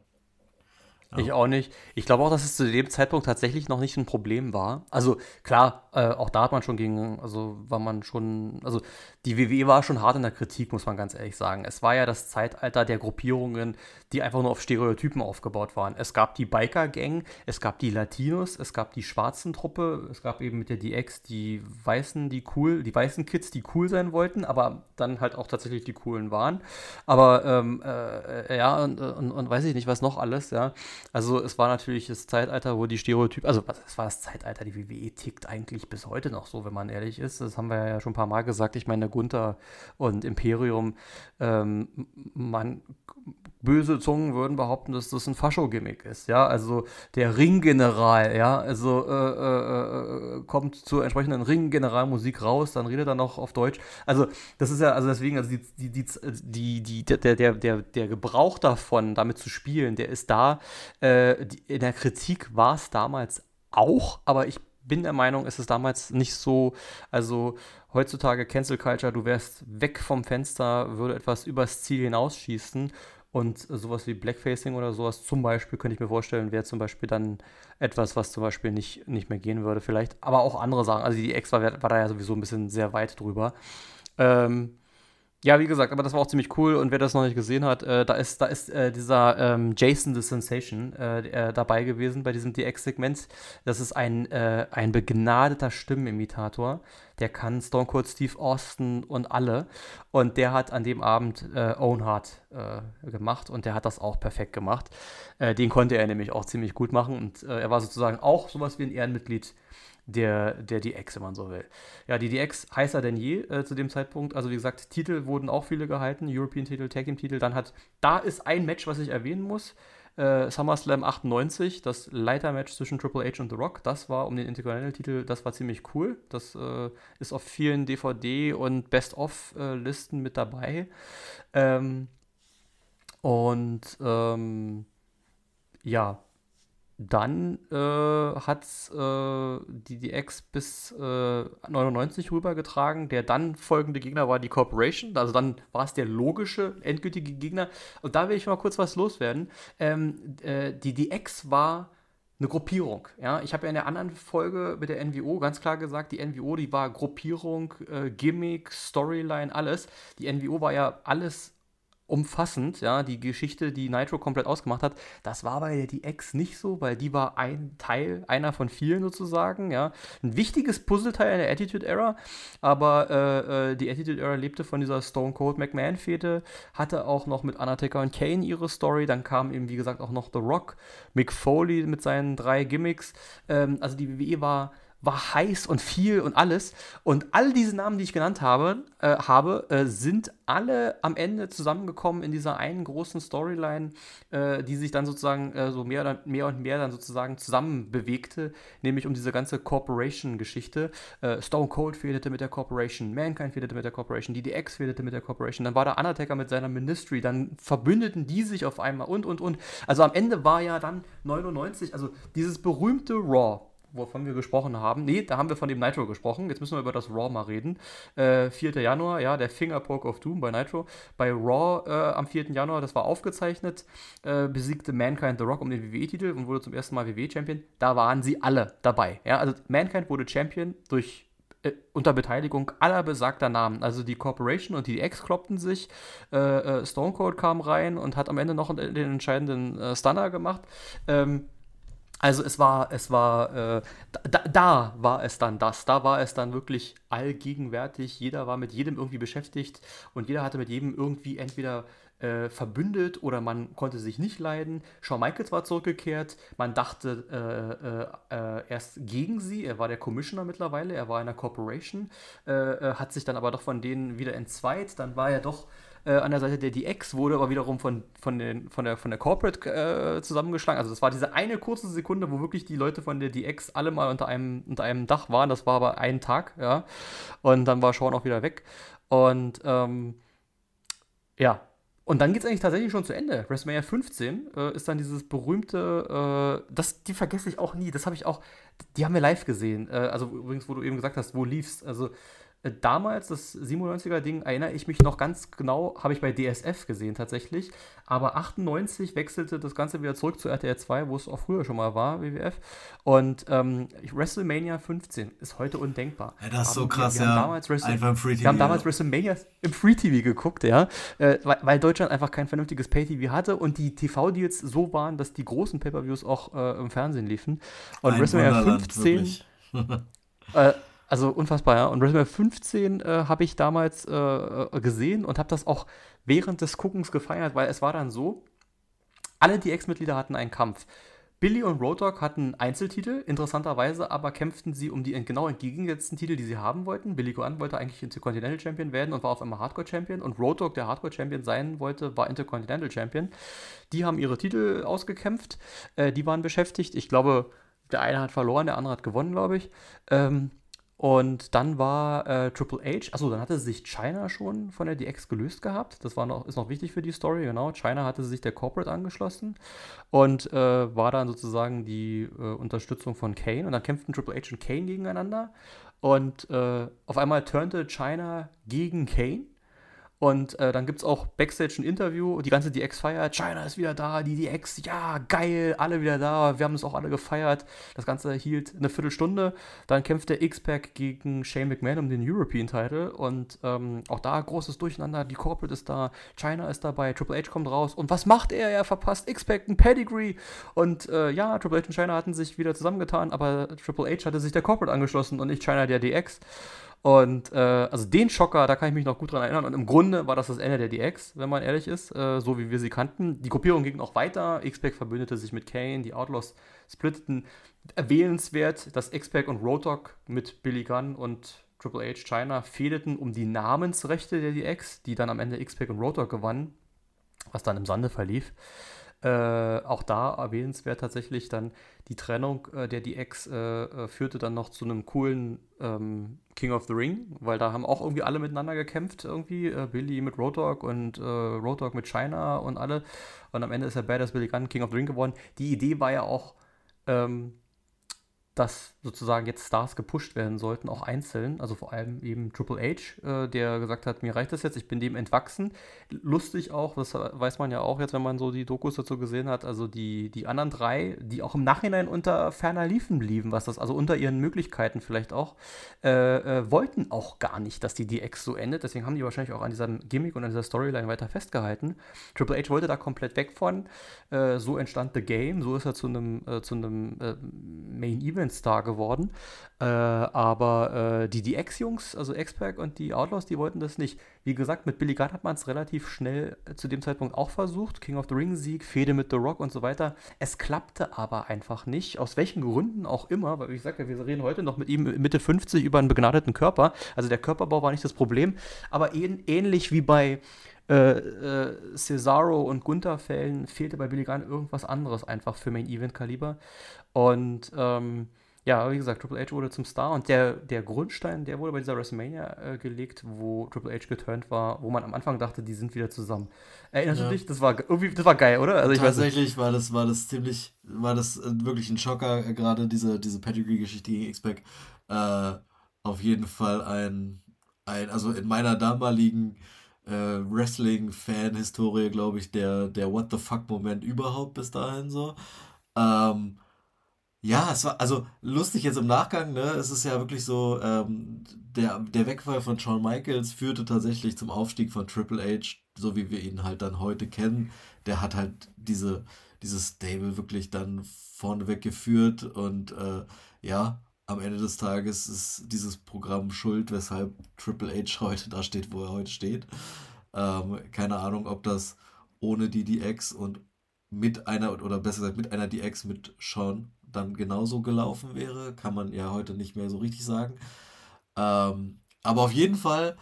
Ja. Ich auch nicht. Ich glaube auch, dass es zu dem Zeitpunkt tatsächlich noch nicht ein Problem war. Also klar, äh, auch da hat man schon gegen, also war man schon, also die WWE war schon hart in der Kritik, muss man ganz ehrlich sagen. Es war ja das Zeitalter der Gruppierungen, die einfach nur auf Stereotypen aufgebaut waren. Es gab die Biker-Gang, es gab die Latinos, es gab die schwarzen Truppe, es gab eben mit der DX die Weißen, die cool, die weißen Kids, die cool sein wollten, aber dann halt auch tatsächlich die coolen waren. Aber ähm, äh, ja, und, und, und weiß ich nicht, was noch alles, ja. Also es war natürlich das Zeitalter, wo die Stereotypen, also es war das Zeitalter, die WWE tickt eigentlich bis heute noch so, wenn man ehrlich ist. Das haben wir ja schon ein paar Mal gesagt. Ich meine, Gunther und Imperium, ähm, man böse Zungen würden behaupten, dass das ein Fascho-Gimmick ist, ja, also der Ringgeneral, ja, also äh, äh, äh, kommt zur entsprechenden Ringgeneralmusik raus, dann redet er noch auf Deutsch, also das ist ja, also deswegen, also die, die, die, die, der, der, der, der Gebrauch davon, damit zu spielen, der ist da, äh, in der Kritik war es damals auch, aber ich bin der Meinung, ist es damals nicht so, also heutzutage Cancel Culture, du wärst weg vom Fenster, würde etwas übers Ziel hinausschießen und sowas wie Blackfacing oder sowas zum Beispiel, könnte ich mir vorstellen, wäre zum Beispiel dann etwas, was zum Beispiel nicht, nicht mehr gehen würde, vielleicht. Aber auch andere Sachen. Also die Ex war, war da ja sowieso ein bisschen sehr weit drüber. Ähm, ja, wie gesagt, aber das war auch ziemlich cool und wer das noch nicht gesehen hat, äh, da ist, da ist äh, dieser ähm, Jason the Sensation äh, äh dabei gewesen bei diesem DX-Segment. Das ist ein, äh, ein begnadeter Stimmenimitator. Der kann Stone Cold Steve Austin und alle. Und der hat an dem Abend äh, Owen Hart gemacht und der hat das auch perfekt gemacht. den konnte er nämlich auch ziemlich gut machen und er war sozusagen auch sowas wie ein Ehrenmitglied der, der DX, wenn man so will. Ja, die DX heißer denn je äh, zu dem Zeitpunkt. Also wie gesagt, Titel wurden auch viele gehalten, European-Titel, Tag Team-Titel. Dann hat, da ist ein Match, was ich erwähnen muss. Äh, SummerSlam 98, das Leitermatch zwischen Triple H und The Rock, das war um den Intercontinental-Titel, das war ziemlich cool. Das äh, ist auf vielen DVD- und Best-of-Listen mit dabei. Ähm, und ähm, ja, dann äh, hat äh, die DX bis äh, 99 rübergetragen. Der dann folgende Gegner war die Corporation. Also dann war es der logische, endgültige Gegner. Und da will ich mal kurz was loswerden. Ähm, äh, die DX war eine Gruppierung. Ja? Ich habe ja in der anderen Folge mit der NWO ganz klar gesagt, die NWO, die war Gruppierung, äh, Gimmick, Storyline, alles. Die NWO war ja alles umfassend, ja, die Geschichte, die Nitro komplett ausgemacht hat. Das war bei der DX nicht so, weil die war ein Teil, einer von vielen sozusagen, ja. Ein wichtiges Puzzleteil in der Attitude Era, aber äh, äh, die Attitude Era lebte von dieser Stone Cold McMahon-Fete, hatte auch noch mit Undertaker und Kane ihre Story, dann kam eben, wie gesagt, auch noch The Rock, Mick Foley mit seinen drei Gimmicks. Ähm, also die WWE war war heiß und viel und alles. Und all diese Namen, die ich genannt habe, äh, habe äh, sind alle am Ende zusammengekommen in dieser einen großen Storyline, äh, die sich dann sozusagen äh, so mehr, mehr und mehr dann sozusagen zusammen bewegte, nämlich um diese ganze Corporation-Geschichte. Äh, Stone Cold fehlte mit der Corporation, Mankind fehlte mit der Corporation, DDX fehlte mit der Corporation, dann war der Undertaker mit seiner Ministry, dann verbündeten die sich auf einmal und, und, und. Also am Ende war ja dann 99, also dieses berühmte Raw, wovon wir gesprochen haben. Nee, da haben wir von dem Nitro gesprochen. Jetzt müssen wir über das Raw mal reden. Äh, 4. Januar, ja, der Fingerpoke of Doom bei Nitro. Bei Raw äh, am 4. Januar, das war aufgezeichnet, äh, besiegte Mankind The Rock um den WWE-Titel und wurde zum ersten Mal WWE-Champion. Da waren sie alle dabei. Ja, also Mankind wurde Champion durch äh, unter Beteiligung aller besagter Namen. Also die Corporation und die X kloppten sich. Äh, äh, Stone Cold kam rein und hat am Ende noch den, entscheidenden Stunner gemacht. Ähm, also es war, es war, äh, da, da, war es dann das, da war es dann wirklich allgegenwärtig, jeder war mit jedem irgendwie beschäftigt und jeder hatte mit jedem irgendwie entweder äh, verbündet oder man konnte sich nicht leiden. Shawn Michaels war zurückgekehrt, man dachte äh, äh, äh erst gegen sie, er war der Commissioner mittlerweile, er war in der Corporation, äh, hat sich dann aber doch von denen wieder entzweit, dann war er doch äh, an der Seite der DX wurde aber wiederum von, von, den, von, der, von der Corporate äh, zusammengeschlagen. Also das war diese eine kurze Sekunde, wo wirklich die Leute von der DX alle mal unter einem, unter einem Dach waren. Das war aber ein Tag, ja. Und dann war Sean auch wieder weg. Und ähm, ja, und dann geht es eigentlich tatsächlich schon zu Ende. WrestleMania 15 äh, ist dann dieses berühmte, äh, das, die vergesse ich auch nie, das habe ich auch, die haben wir live gesehen. Äh, also übrigens, wo du eben gesagt hast, wo liefst. Also damals, das 97er-Ding, erinnere ich mich noch ganz genau, habe ich bei DSF gesehen tatsächlich. Aber 98 wechselte das Ganze wieder zurück zu RTL 2, wo es auch früher schon mal war, WWF. Und ähm, WrestleMania 15 ist heute undenkbar. Ja, das ist so krass, wir, wir ja. einfach im Free TV. Wir haben damals WrestleMania im Free TV geguckt, ja. Äh, weil, weil, Deutschland einfach kein vernünftiges Pay-TV hatte und die TV-Deals so waren, dass die großen Pay-Per-Views auch äh, im Fernsehen liefen. Und Ein WrestleMania 15. äh, also unfassbar, ja. Und WrestleMania 15 äh, habe ich damals äh, äh, gesehen und habe das auch während des Guckens gefeiert, weil es war dann so, alle DX-Mitglieder hatten einen Kampf. Billy und Road Dogg hatten Einzeltitel, interessanterweise aber kämpften sie um die genau entgegengesetzten Titel, die sie haben wollten. Billy Gunn wollte eigentlich Intercontinental Champion werden und war auf einmal Hardcore Champion und Road Dogg, der Hardcore Champion sein wollte, war Intercontinental Champion. Die haben ihre Titel ausgekämpft, äh, die waren beschäftigt. Ich glaube, der eine hat verloren, der andere hat gewonnen, glaube ich. Ähm, und dann war äh, Triple H, achso, dann hatte sich China schon von der DX gelöst gehabt. Das war noch, ist noch wichtig für die Story, genau. China hatte sich der Corporate angeschlossen und äh, war dann sozusagen die äh, Unterstützung von Kane. Und dann kämpften Triple H und Kane gegeneinander. Und äh, auf einmal turnte China gegen Kane. Und äh, dann gibt es auch Backstage ein Interview, die ganze DX feiert, China ist wieder da, die DX, ja, geil, alle wieder da, wir haben es auch alle gefeiert. Das Ganze hielt eine Viertelstunde. Dann kämpft der X-Pack gegen Shane McMahon um den European Title und ähm, auch da großes Durcheinander, die Corporate ist da, China ist dabei, Triple H kommt raus und was macht er? Er verpasst X-Pack ein Pedigree und äh, ja, Triple H und China hatten sich wieder zusammengetan, aber Triple H hatte sich der Corporate angeschlossen und nicht China der DX. Und äh, also den Schocker, da kann ich mich noch gut dran erinnern. Und im Grunde war das das Ende der DX, wenn man ehrlich ist, äh, so wie wir sie kannten. Die Gruppierung ging auch weiter. X-Pac verbündete sich mit Kane, die Outlaws splitteten. Erwähnenswert, dass X-Pac und Road Dogg mit Billy Gunn und Triple H China fehlten um die Namensrechte der DX, die dann am Ende X-Pac und Road Dogg gewannen, was dann im Sande verlief. Äh, auch da erwähnenswert tatsächlich dann die Trennung äh, der DX äh, äh, führte dann noch zu einem coolen ähm, King of the Ring, weil da haben auch irgendwie alle miteinander gekämpft irgendwie. Äh, Billy mit Road Dogg und äh, Road Dogg mit China und alle. Und am Ende ist er Badass Billy Gunn King of the Ring geworden. Die Idee war ja auch, ähm, dass sozusagen jetzt Stars gepusht werden sollten, auch einzeln. Also vor allem eben Triple H, äh, der gesagt hat, mir reicht das jetzt, ich bin dem entwachsen. Lustig auch, das weiß man ja auch jetzt, wenn man so die Dokus dazu gesehen hat, also die, die anderen drei, die auch im Nachhinein unter ferner Liefen blieben, was das, also unter ihren Möglichkeiten vielleicht auch, äh, äh, wollten auch gar nicht, dass die DX so endet. Deswegen haben die wahrscheinlich auch an diesem Gimmick und an dieser Storyline weiter festgehalten. Triple H wollte da komplett weg von. Äh, so entstand The Game, so ist er zu einem, äh, zu einem äh, Main Event Star geworden. Äh, aber äh, die, Ex-Jungs, also X-Pac und die Outlaws, die wollten das nicht. Wie gesagt, mit Billy Gunn hat man es relativ schnell äh, zu dem Zeitpunkt auch versucht. King of the Ring-Sieg, Fehde mit The Rock und so weiter. Es klappte aber einfach nicht. Aus welchen Gründen auch immer, weil ich sage wir reden heute noch mit ihm Mitte 50 über einen begnadeten Körper. Also der Körperbau war nicht das Problem. Aber ähnlich wie bei äh, äh, Cesaro und Gunther Fällen fehlte bei Billy Gunn irgendwas anderes einfach für Main Event Kaliber. Und ähm, ja, wie gesagt, Triple H wurde zum Star und der, der Grundstein, der wurde bei dieser WrestleMania äh, gelegt, wo Triple H geturnt war, wo man am Anfang dachte, die sind wieder zusammen. Erinnerst ja. du dich? Das war irgendwie, das war geil, oder? Also Tatsächlich war das, war das ziemlich, war das äh, wirklich ein Schocker, äh, gerade diese, diese Pedigree-Geschichte gegen X-Pac. Äh, auf jeden Fall ein, ein, also in meiner damaligen äh, Wrestling-Fan-Historie, glaube ich, der, der What the fuck-Moment überhaupt bis dahin so. Ähm, ja, es war also lustig jetzt im Nachgang, ne? Es ist ja wirklich so, ähm, der, der Wegfall von Shawn Michaels führte tatsächlich zum Aufstieg von Triple H, so wie wir ihn halt dann heute kennen. Der hat halt diese, dieses Stable wirklich dann vorneweg geführt und äh, ja, am Ende des Tages ist dieses Programm schuld, weshalb Triple H heute da steht, wo er heute steht. Ähm, keine Ahnung, ob das ohne die DX und mit einer, oder besser gesagt mit einer DX mit Sean dann genauso gelaufen wäre, kann man ja heute nicht mehr so richtig sagen. Ähm, aber auf jeden Fall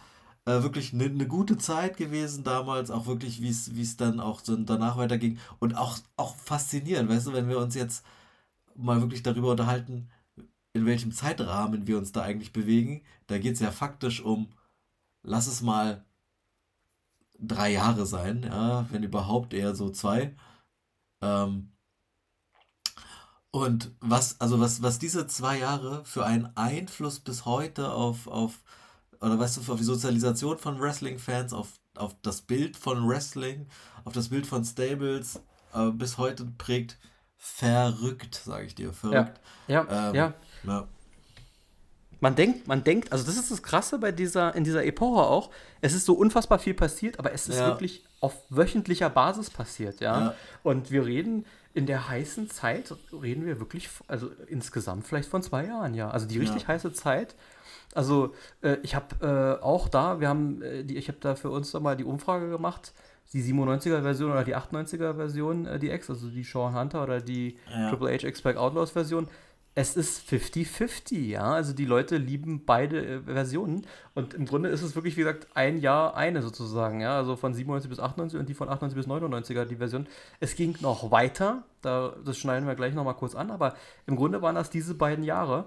äh, wirklich eine ne gute Zeit gewesen damals, auch wirklich, wie es dann auch so danach weiterging. Und auch, auch faszinierend, weißt du, wenn wir uns jetzt mal wirklich darüber unterhalten, in welchem Zeitrahmen wir uns da eigentlich bewegen. Da geht es ja faktisch um, lass es mal drei Jahre sein, ja, wenn überhaupt eher so zwei. Ähm, und was, also was, was diese zwei Jahre für einen Einfluss bis heute auf, auf oder weißt du, auf die Sozialisation von Wrestling-Fans, auf, auf das Bild von Wrestling, auf das Bild von Stables äh, bis heute prägt, verrückt, sage ich dir, verrückt. Ja, ja, ähm, ja. Ja. Man denkt, man denkt, also das ist das Krasse bei dieser, in dieser Epoche auch, es ist so unfassbar viel passiert, aber es ist ja. wirklich auf wöchentlicher Basis passiert, ja? ja. Und wir reden in der heißen Zeit, reden wir wirklich, also insgesamt vielleicht von zwei Jahren, ja. Also die richtig ja. heiße Zeit. Also äh, ich habe äh, auch da, wir haben, äh, die, ich habe da für uns mal die Umfrage gemacht, die 97er-Version oder die 98er-Version, äh, die X, also die Sean Hunter oder die Triple H X-Pac Outlaws-Version es ist 50-50, ja. Also die Leute lieben beide äh, Versionen. Und im Grunde ist es wirklich, wie gesagt, ein Jahr eine sozusagen, ja. Also von 97 bis 98 und die von 98 bis 99er, die Version. Es ging noch weiter, da, das schneiden wir gleich nochmal kurz an, aber im Grunde waren das diese beiden Jahre.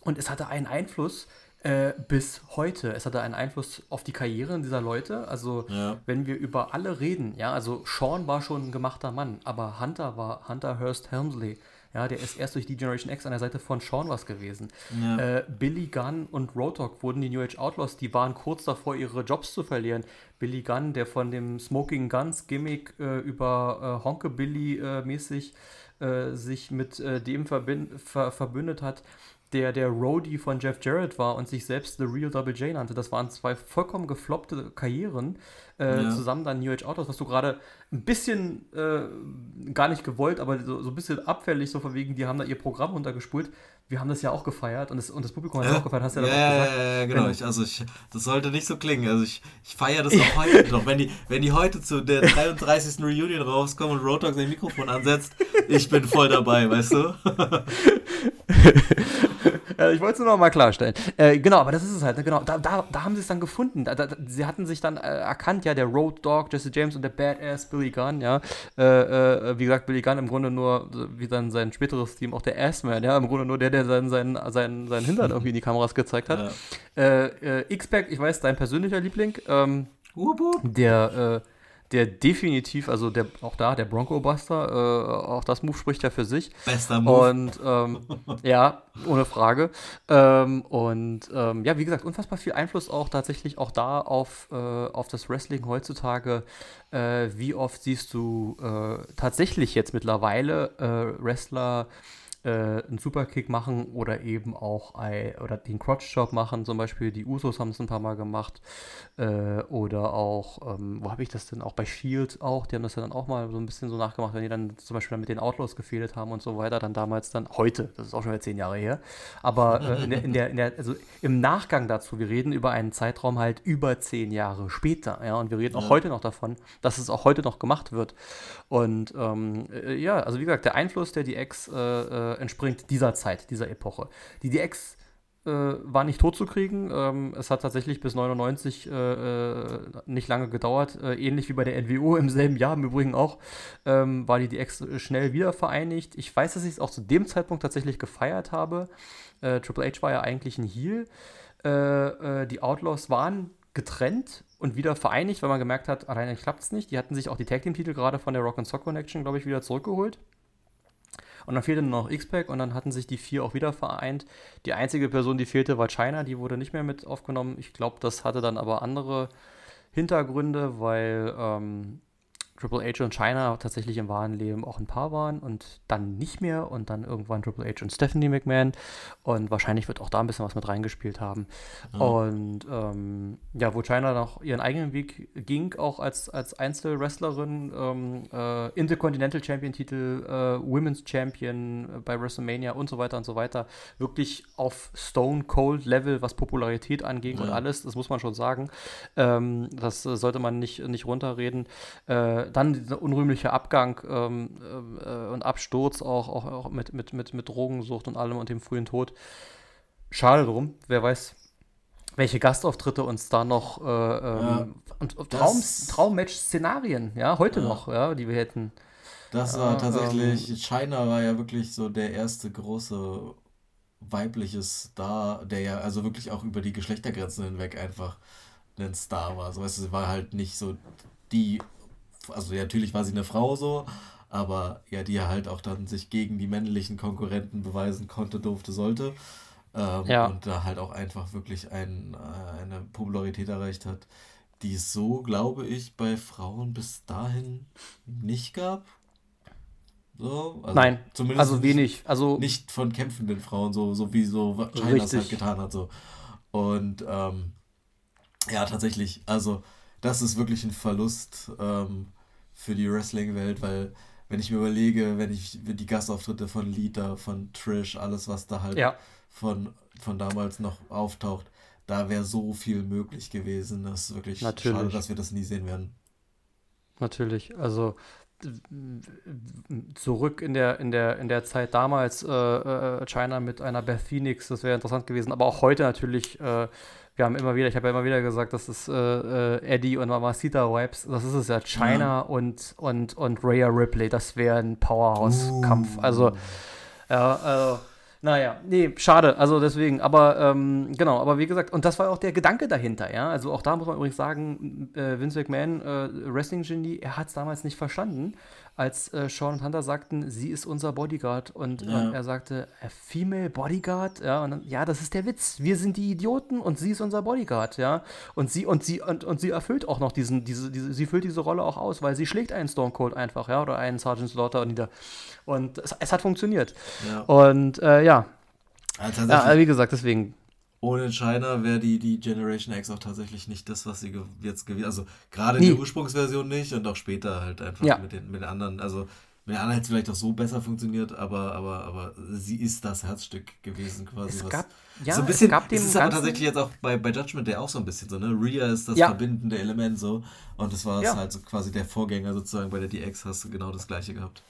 Und es hatte einen Einfluss äh, bis heute. Es hatte einen Einfluss auf die Karrieren dieser Leute. Also, ja. wenn wir über alle reden, ja, also Sean war schon ein gemachter Mann, aber Hunter war Hunter Hurst Helmsley ja, der ist erst durch die Generation X an der Seite von Sean was gewesen. Ja. Äh, Billy Gunn und Road Dogg wurden die New Age Outlaws, die waren kurz davor, ihre Jobs zu verlieren. Billy Gunn, der von dem Smoking Guns Gimmick äh, über äh, Honkabilly äh, mäßig äh, sich mit äh, dem ver verbündet hat, der der Roadie von Jeff Jarrett war und sich selbst The Real Double J nannte. Das waren zwei vollkommen gefloppte Karrieren. Äh, ja. Zusammen dann New Age Autos, was du gerade ein bisschen, äh, gar nicht gewollt, aber so, so ein bisschen abfällig, so von wegen, die haben da ihr Programm runtergespult. Wir haben das ja auch gefeiert und das, und das Publikum hat es auch gefeiert, hast du ja, ja, gesagt. Ja, ja, genau. Ich, also ich, das sollte nicht so klingen. Also ich, ich feiere das auch heute noch. Wenn die, wenn die heute zu der 33. Reunion rauskommen und Road Dogg sein Mikrofon ansetzt, ich bin voll dabei, weißt du? Ja, ich wollte es nur noch mal klarstellen. Äh, genau, aber das ist es halt. Ne? Genau, da, da, da haben sie es dann gefunden. Da, da, sie hatten sich dann äh, erkannt, ja, der Road Dog, Jesse James und der Badass Billy Gunn, ja. Äh, äh wie gesagt, Billy Gunn im Grunde nur, wie dann sein späteres Team, auch der Assman, ja, im Grunde nur der, der seinen, seinen, seinen, seinen Hintern irgendwie in die Kameras gezeigt hat. Ja. Äh, äh, X-Pac, ich weiß, dein persönlicher Liebling, ähm, der der definitiv, also der auch da, der Bronco Buster, äh, auch das Move spricht ja für sich. Bester Move. Und ähm, ja, ohne Frage. Ähm, und ähm, ja, wie gesagt, unfassbar viel Einfluss auch tatsächlich auch da auf, äh, auf das Wrestling heutzutage. Äh, wie oft siehst du äh, tatsächlich jetzt mittlerweile äh, Wrestler äh, einen Superkick machen oder eben auch ein, oder den Crotch-Job machen. Zum Beispiel die Usos haben es ein paar Mal gemacht. Äh, oder auch, ähm, wo habe ich das denn auch? Bei Shield auch. Die haben das ja dann auch mal so ein bisschen so nachgemacht, wenn die dann zum Beispiel dann mit den Outlaws gefehlt haben und so weiter. Dann damals dann, heute, das ist auch schon wieder zehn Jahre her. Aber äh, in, der, in, der, in der, also im Nachgang dazu, wir reden über einen Zeitraum halt über zehn Jahre später. Ja, und wir reden auch heute noch davon, dass es auch heute noch gemacht wird. Und ähm, äh, ja, also wie gesagt, der Einfluss der DX äh, äh, entspringt dieser Zeit, dieser Epoche. Die DX äh, war nicht tot zu kriegen. Ähm, es hat tatsächlich bis 99 äh, nicht lange gedauert. Äh, ähnlich wie bei der NWO im selben Jahr im Übrigen auch, ähm, war die DX schnell wieder vereinigt. Ich weiß, dass ich es auch zu dem Zeitpunkt tatsächlich gefeiert habe. Äh, Triple H war ja eigentlich ein Heel. Die Outlaws waren getrennt und wieder vereinigt, weil man gemerkt hat, alleine klappt es nicht. Die hatten sich auch die Tag Team-Titel gerade von der Rock and Sock Connection, glaube ich, wieder zurückgeholt. Und dann fehlte nur noch X-Pac und dann hatten sich die vier auch wieder vereint. Die einzige Person, die fehlte, war China, die wurde nicht mehr mit aufgenommen. Ich glaube, das hatte dann aber andere Hintergründe, weil ähm, Triple H und China tatsächlich im wahren Leben auch ein Paar waren und dann nicht mehr und dann irgendwann Triple H und Stephanie McMahon und wahrscheinlich wird auch da ein bisschen was mit reingespielt haben. Mhm. Und ähm, ja, wo China noch ihren eigenen Weg ging, auch als, als Einzelwrestlerin, ähm, äh, Intercontinental Champion-Titel, äh, Women's Champion bei WrestleMania und so weiter und so weiter, wirklich auf Stone Cold Level, was Popularität angeht ja. und alles, das muss man schon sagen. Ähm, das äh, sollte man nicht, nicht runterreden. Äh, dann dieser unrühmliche Abgang ähm, äh, und Absturz auch, auch, auch mit, mit, mit, mit Drogensucht und allem und dem frühen Tod. Schade drum. Wer weiß, welche Gastauftritte uns da noch äh, ja, ähm, und Traum, Traummatch-Szenarien, ja, heute ja. noch, ja, die wir hätten. Das war tatsächlich, ähm, China war ja wirklich so der erste große weibliche Star, der ja also wirklich auch über die Geschlechtergrenzen hinweg einfach ein Star war. So weißt du, sie war halt nicht so die also ja, natürlich war sie eine Frau so, aber ja, die halt auch dann sich gegen die männlichen Konkurrenten beweisen konnte, durfte, sollte. Ähm, ja. Und da halt auch einfach wirklich ein, äh, eine Popularität erreicht hat, die es so, glaube ich, bei Frauen bis dahin nicht gab. So, also Nein, zumindest also wenig. Also nicht von kämpfenden Frauen, so, so wie so China es halt getan hat. So. Und ähm, ja, tatsächlich, also das ist wirklich ein Verlust. Ähm, für die Wrestling-Welt, weil wenn ich mir überlege, wenn ich die Gastauftritte von Lita, von Trish, alles, was da halt ja. von, von damals noch auftaucht, da wäre so viel möglich gewesen. Das ist wirklich Natürlich. schade, dass wir das nie sehen werden. Natürlich, also zurück in der, in der, in der Zeit damals äh, äh, China mit einer Beth Phoenix, das wäre interessant gewesen, aber auch heute natürlich äh, wir haben immer wieder, ich habe ja immer wieder gesagt, das ist äh, äh, Eddie und Mamacita Wipes, das ist es ja, China ja. und, und, und Rhea Ripley, das wäre ein Powerhouse-Kampf. Uh. Also, ja, also, naja, nee, schade, also deswegen, aber ähm, genau, aber wie gesagt, und das war auch der Gedanke dahinter, ja, also auch da muss man übrigens sagen, äh, Vince McMahon, äh, Wrestling-Genie, er hat es damals nicht verstanden, als äh, Sean und Hunter sagten, sie ist unser Bodyguard. Und ja. äh, er sagte, a female Bodyguard? Ja, und dann, ja, das ist der Witz. Wir sind die Idioten und sie ist unser Bodyguard, ja. Und sie, und sie, und, und sie erfüllt auch noch diesen, diese, diese, sie füllt diese Rolle auch aus, weil sie schlägt einen Stone Cold einfach, ja, oder einen Sergeant Slaughter nieder. Und es, es hat funktioniert. Ja. Und äh, ja. Also ja, wie gesagt, deswegen ohne China wäre die, die Generation X auch tatsächlich nicht das, was sie ge jetzt gewesen Also gerade in der Ursprungsversion nicht und auch später halt einfach ja. mit, den, mit den anderen. Also mit den anderen hätte es vielleicht auch so besser funktioniert, aber, aber, aber sie ist das Herzstück gewesen quasi. Es gab, ja, so ein bisschen, es gab dem es ist aber tatsächlich jetzt auch bei, bei Judgment Day auch so ein bisschen so, ne? Rhea ist das ja. verbindende Element so und das war ja. halt so quasi der Vorgänger sozusagen bei der DX hast du genau das gleiche gehabt.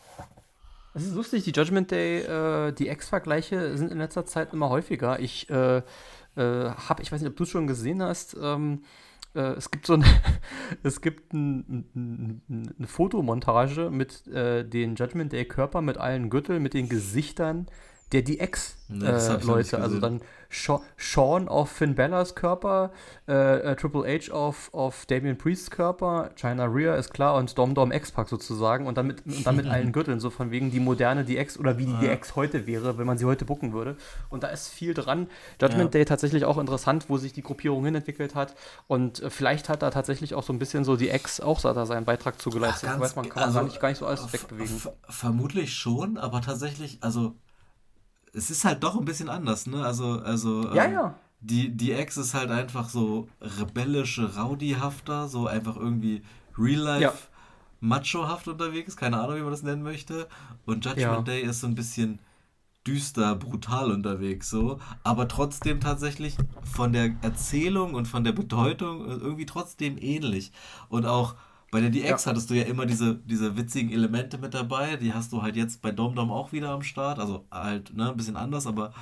Es ist lustig, die Judgment Day, äh, die X-Vergleiche sind in letzter Zeit immer häufiger. Ich äh, äh, habe, ich weiß nicht, ob du es schon gesehen hast, ähm, äh, es gibt so ein, es gibt ein, ein, eine Fotomontage mit äh, den Judgment Day Körper, mit allen Gürteln, mit den Gesichtern der DX-Leute. Äh, also dann Sean auf Finn Bellas Körper, äh, äh, Triple H auf, auf Damian Priests Körper, China Rhea ist klar und Dom Dom X-Pack sozusagen und dann, mit, und dann mit allen Gürteln, so von wegen die moderne DX oder wie die ja. DX heute wäre, wenn man sie heute bucken würde. Und da ist viel dran. Judgment ja. Day tatsächlich auch interessant, wo sich die Gruppierung hin entwickelt hat und äh, vielleicht hat da tatsächlich auch so ein bisschen so die X auch da seinen Beitrag zugeleistet. Ach, weiß man, kann also, man gar nicht, gar nicht so alles wegbewegen. Vermutlich schon, aber tatsächlich, also es ist halt doch ein bisschen anders, ne? Also, also. Ja, ähm, ja. Die, die Ex ist halt einfach so rebellische, rowdyhafter, so einfach irgendwie real life. Ja. Machohaft unterwegs, keine Ahnung, wie man das nennen möchte. Und Judgment ja. Day ist so ein bisschen düster, brutal unterwegs, so, aber trotzdem tatsächlich von der Erzählung und von der Bedeutung irgendwie trotzdem ähnlich. Und auch bei der DX ja. hattest du ja immer diese, diese witzigen Elemente mit dabei. Die hast du halt jetzt bei DomDom auch wieder am Start. Also halt ne, ein bisschen anders, aber,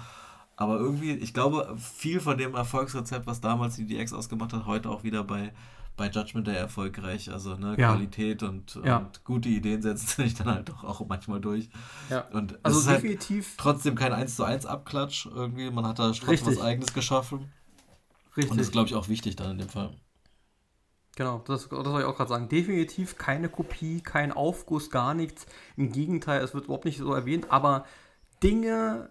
aber irgendwie, ich glaube, viel von dem Erfolgsrezept, was damals die DX ausgemacht hat, heute auch wieder bei, bei Judgment Day erfolgreich. Also ne, ja. Qualität und, ja. und, gute Ideen setzen sich dann halt doch auch manchmal durch. Ja. Und also es ist halt definitiv halt trotzdem kein 1 zu 1 Abklatsch irgendwie. Man hat da trotzdem was eigenes geschaffen. Richtig. Und das ist, glaube ich, auch wichtig dann in dem Fall. Genau, das, das soll ich auch gerade sagen. Definitiv keine Kopie, kein Aufguss, gar nichts. Im Gegenteil, es wird überhaupt nicht so erwähnt, aber Dinge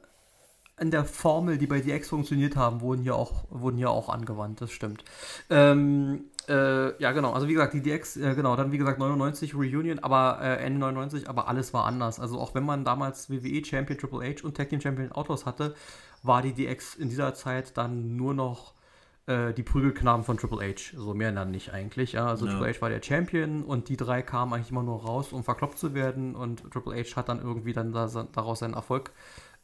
in der Formel, die bei DX funktioniert haben, wurden hier auch, wurden hier auch angewandt, das stimmt. Ähm, äh, ja, genau, also wie gesagt, die DX, äh, genau, dann wie gesagt 99 Reunion, aber äh, Ende 99, aber alles war anders. Also auch wenn man damals WWE Champion Triple H und Tag Team Champion Autos hatte, war die DX in dieser Zeit dann nur noch äh, die Prügelknaben von Triple H. So mehr dann nicht eigentlich. Ja? Also ja. Triple H war der Champion und die drei kamen eigentlich immer nur raus, um verkloppt zu werden. Und Triple H hat dann irgendwie dann da, daraus seinen Erfolg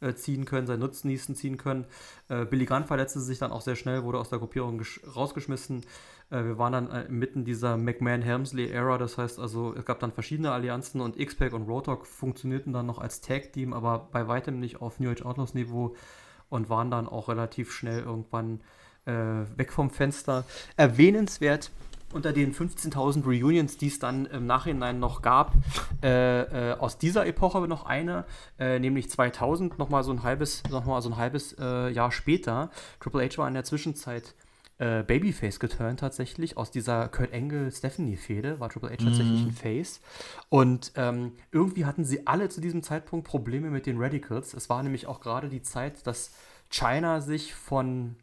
äh, ziehen können, seinen Nutznießen ziehen können. Äh, Billy Gunn verletzte sich dann auch sehr schnell, wurde aus der Gruppierung rausgeschmissen. Äh, wir waren dann äh, mitten dieser McMahon-Helmsley-Ära, das heißt also, es gab dann verschiedene Allianzen und X-Pac und Rotok funktionierten dann noch als Tag-Team, aber bei weitem nicht auf New Age Outlaws-Niveau und waren dann auch relativ schnell irgendwann äh, weg vom Fenster. Erwähnenswert unter den 15.000 Reunions, die es dann im Nachhinein noch gab, äh, äh, aus dieser Epoche noch eine, äh, nämlich 2000, nochmal so ein halbes, noch mal so ein halbes äh, Jahr später. Triple H war in der Zwischenzeit äh, Babyface geturnt tatsächlich. Aus dieser Kurt Angle-Stephanie-Fehde war Triple H tatsächlich mm. ein Face. Und ähm, irgendwie hatten sie alle zu diesem Zeitpunkt Probleme mit den Radicals. Es war nämlich auch gerade die Zeit, dass China sich von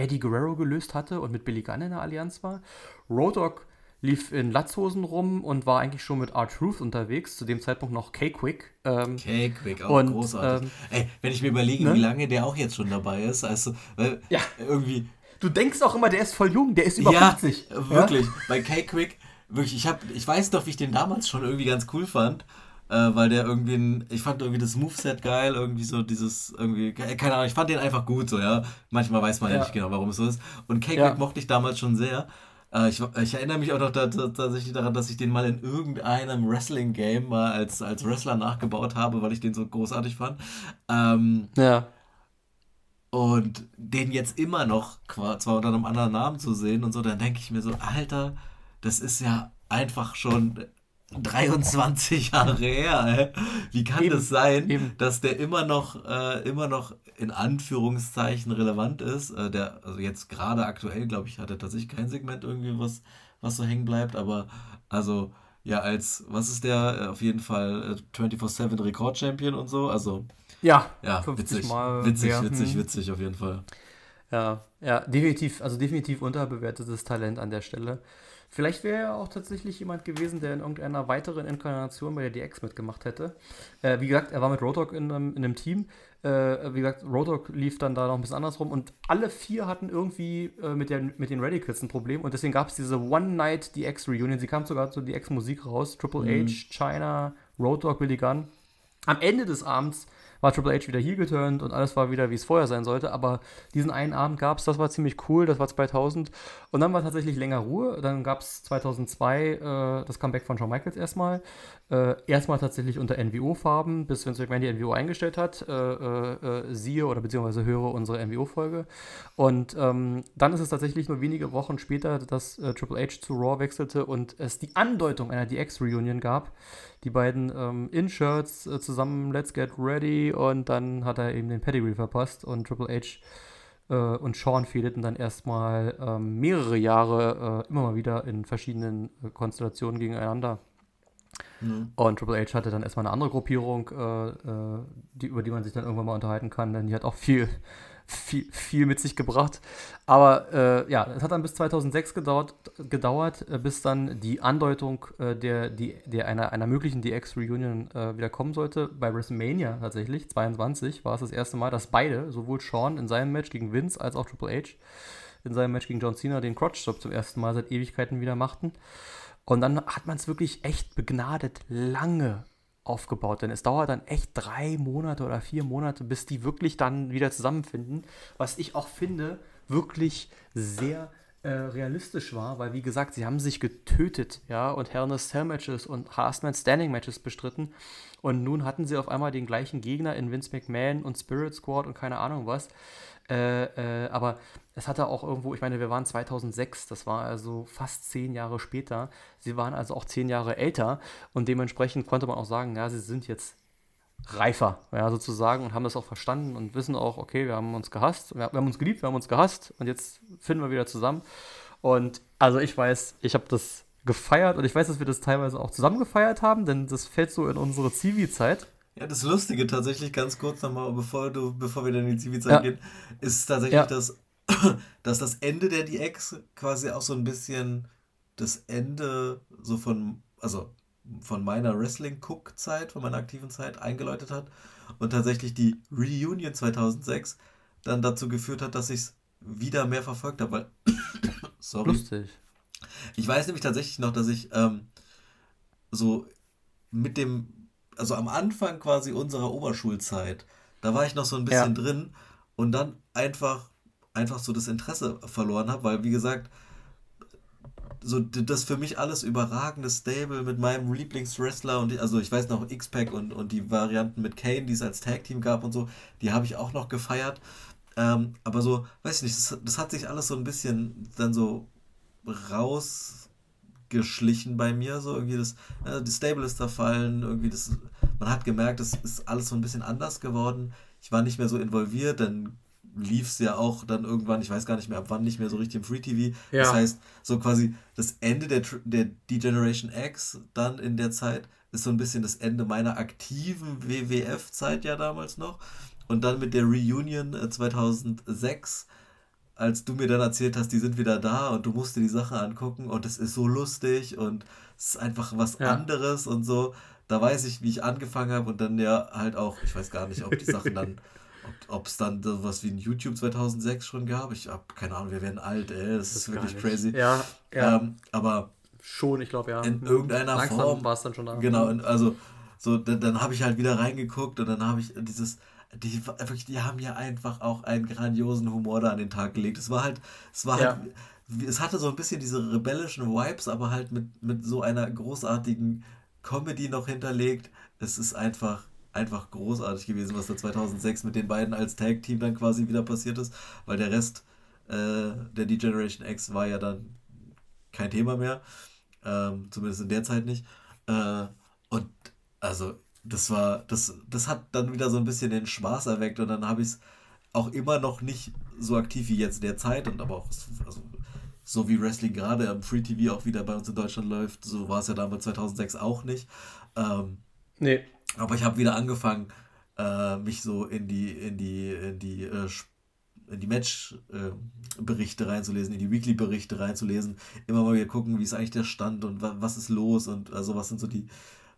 Eddie Guerrero gelöst hatte und mit Billy Gunn in der Allianz war. Road Dogg lief in Latzhosen rum und war eigentlich schon mit R-Truth unterwegs, zu dem Zeitpunkt noch K-Quick. Ähm, K-Quick, auch und, großartig. Ähm, Ey, wenn ich mir überlege, ne? wie lange der auch jetzt schon dabei ist, also weil ja. irgendwie... Du denkst auch immer, der ist voll jung, der ist über ja, 50. wirklich. Ja? Bei K-Quick, wirklich, ich, hab, ich weiß doch, wie ich den damals schon irgendwie ganz cool fand äh, weil der irgendwie, ein, ich fand irgendwie das Moveset geil, irgendwie so dieses, irgendwie, keine Ahnung, ich fand den einfach gut, so, ja. Manchmal weiß man ja, ja nicht genau, warum es so ist. Und Cake ja. mochte ich damals schon sehr. Äh, ich, ich, erinnere mich auch noch tatsächlich daran, dass ich den mal in irgendeinem Wrestling-Game mal als, als Wrestler nachgebaut habe, weil ich den so großartig fand. Ähm, ja. Und den jetzt immer noch, zwar unter einem anderen Namen zu sehen und so, dann denke ich mir so, Alter, das ist ja einfach schon 23 Jahre her, ey. Wie kann eben, das sein, eben. dass der immer noch, äh, immer noch in Anführungszeichen relevant ist? Äh, der, also jetzt gerade aktuell, glaube ich, hat er tatsächlich kein Segment irgendwie, was, was so hängen bleibt, aber also ja, als, was ist der? Äh, auf jeden Fall äh, 24-7 Rekord-Champion und so, also ja, ja witzig, Mal witzig, werden. witzig, witzig auf jeden Fall. Ja, ja, definitiv, also definitiv unterbewertetes Talent an der Stelle. Vielleicht wäre er auch tatsächlich jemand gewesen, der in irgendeiner weiteren Inkarnation bei der DX mitgemacht hätte. Äh, wie gesagt, er war mit Rotok in, in einem Team. Äh, wie gesagt, Rotok lief dann da noch ein bisschen andersrum und alle vier hatten irgendwie äh, mit, der, mit den Radicals ein Problem und deswegen gab es diese One-Night DX-Reunion. Sie kam sogar zu DX-Musik raus. Triple mhm. H, China, Rotok, Billy Gunn. Am Ende des Abends war Triple H wieder hier geturnt und alles war wieder, wie es vorher sein sollte. Aber diesen einen Abend gab es, das war ziemlich cool, das war 2000. Und dann war tatsächlich länger Ruhe. Dann gab es 2002 äh, das Comeback von Shawn Michaels erstmal. Äh, erstmal tatsächlich unter NWO-Farben, bis Vince McMahon die NWO eingestellt hat. Äh, äh, äh, siehe oder beziehungsweise höre unsere NWO-Folge. Und ähm, dann ist es tatsächlich nur wenige Wochen später, dass äh, Triple H zu Raw wechselte und es die Andeutung einer DX-Reunion gab. Die beiden ähm, In-Shirts zusammen Let's Get Ready und dann hat er eben den Pedigree verpasst und Triple H und Sean fehlten dann erstmal ähm, mehrere Jahre immer mal wieder in verschiedenen Konstellationen gegeneinander. Mhm. Und Triple H hatte dann erstmal eine andere Gruppierung, äh, äh, die, über die man sich dann irgendwann mal unterhalten kann, denn die hat auch viel, viel, viel mit sich gebracht. Aber äh, ja, es hat dann bis 2006 gedauert, gedauert äh, bis dann die Andeutung äh, der, die, der einer, einer möglichen DX-Reunion äh, wieder kommen sollte. Bei WrestleMania tatsächlich, 22, war es das erste Mal, dass beide, sowohl Sean in seinem Match gegen Vince als auch Triple H in seinem Match gegen John Cena den Crotch-Stop zum ersten Mal seit Ewigkeiten wieder machten. Und dann hat man es wirklich echt begnadet lange aufgebaut, denn es dauert dann echt drei Monate oder vier Monate, bis die wirklich dann wieder zusammenfinden, was ich auch finde, wirklich sehr äh, realistisch war, weil wie gesagt, sie haben sich getötet, ja, und Hell in a Cell Matches und Last Man Standing Matches bestritten und nun hatten sie auf einmal den gleichen Gegner in Vince McMahon und Spirit Squad und keine Ahnung was. Äh, äh, aber es hatte auch irgendwo, ich meine, wir waren 2006, das war also fast zehn Jahre später. Sie waren also auch zehn Jahre älter und dementsprechend konnte man auch sagen, ja, sie sind jetzt reifer, ja, sozusagen, und haben das auch verstanden und wissen auch, okay, wir haben uns gehasst, wir, wir haben uns geliebt, wir haben uns gehasst und jetzt finden wir wieder zusammen. Und also ich weiß, ich habe das gefeiert und ich weiß, dass wir das teilweise auch zusammen gefeiert haben, denn das fällt so in unsere Zivi-Zeit. Ja, das Lustige tatsächlich, ganz kurz nochmal, bevor, du, bevor wir dann in die Zivilzeit ja. gehen, ist tatsächlich, ja. dass, dass das Ende der DX quasi auch so ein bisschen das Ende so von, also von meiner Wrestling-Cook-Zeit, von meiner aktiven Zeit eingeläutet hat und tatsächlich die Reunion 2006 dann dazu geführt hat, dass ich es wieder mehr verfolgt habe, weil, sorry. Lustig. Ich weiß nämlich tatsächlich noch, dass ich ähm, so mit dem also am Anfang quasi unserer Oberschulzeit, da war ich noch so ein bisschen ja. drin und dann einfach, einfach so das Interesse verloren habe, weil wie gesagt, so das für mich alles überragende Stable mit meinem Lieblingswrestler und also ich weiß noch X-Pac und, und die Varianten mit Kane, die es als Tag-Team gab und so, die habe ich auch noch gefeiert. Ähm, aber so, weiß ich nicht, das, das hat sich alles so ein bisschen dann so raus geschlichen bei mir. So irgendwie das, äh, die Stable ist zerfallen, irgendwie das, man hat gemerkt, es ist alles so ein bisschen anders geworden. Ich war nicht mehr so involviert, dann lief es ja auch dann irgendwann, ich weiß gar nicht mehr ab wann, nicht mehr so richtig im Free TV. Ja. Das heißt, so quasi das Ende der, der D-Generation X dann in der Zeit ist so ein bisschen das Ende meiner aktiven WWF-Zeit ja damals noch. Und dann mit der Reunion 2006 äh, als du mir dann erzählt hast, die sind wieder da und du musst dir die Sache angucken und es ist so lustig und es ist einfach was ja. anderes und so. Da weiß ich, wie ich angefangen habe und dann ja halt auch, ich weiß gar nicht, ob die Sachen dann, ob es dann sowas wie ein YouTube 2006 schon gab. Ich habe keine Ahnung, wir werden alt, ey, das, das ist wirklich crazy. Ja, ja. Ähm, aber schon, ich glaube ja. In irgendeiner Langsam Form war es dann schon da. Genau, also so dann, dann habe ich halt wieder reingeguckt und dann habe ich dieses die, wirklich, die haben ja einfach auch einen grandiosen Humor da an den Tag gelegt. Es war halt, es war ja. halt, es hatte so ein bisschen diese rebellischen Vibes, aber halt mit, mit so einer großartigen Comedy noch hinterlegt. Es ist einfach, einfach großartig gewesen, was da 2006 mit den beiden als Tag-Team dann quasi wieder passiert ist, weil der Rest äh, der D-Generation X war ja dann kein Thema mehr, ähm, zumindest in der Zeit nicht. Äh, und also das war, das, das hat dann wieder so ein bisschen den Spaß erweckt und dann habe ich es auch immer noch nicht so aktiv wie jetzt derzeit und aber auch also, so wie Wrestling gerade am Free TV auch wieder bei uns in Deutschland läuft, so war es ja damals 2006 auch nicht. Ähm, nee. Aber ich habe wieder angefangen, äh, mich so in die, in die, in die, äh, in die Match-Berichte äh, reinzulesen, in die Weekly-Berichte reinzulesen, immer mal wieder gucken, wie ist eigentlich der Stand und was ist los und also was sind so die,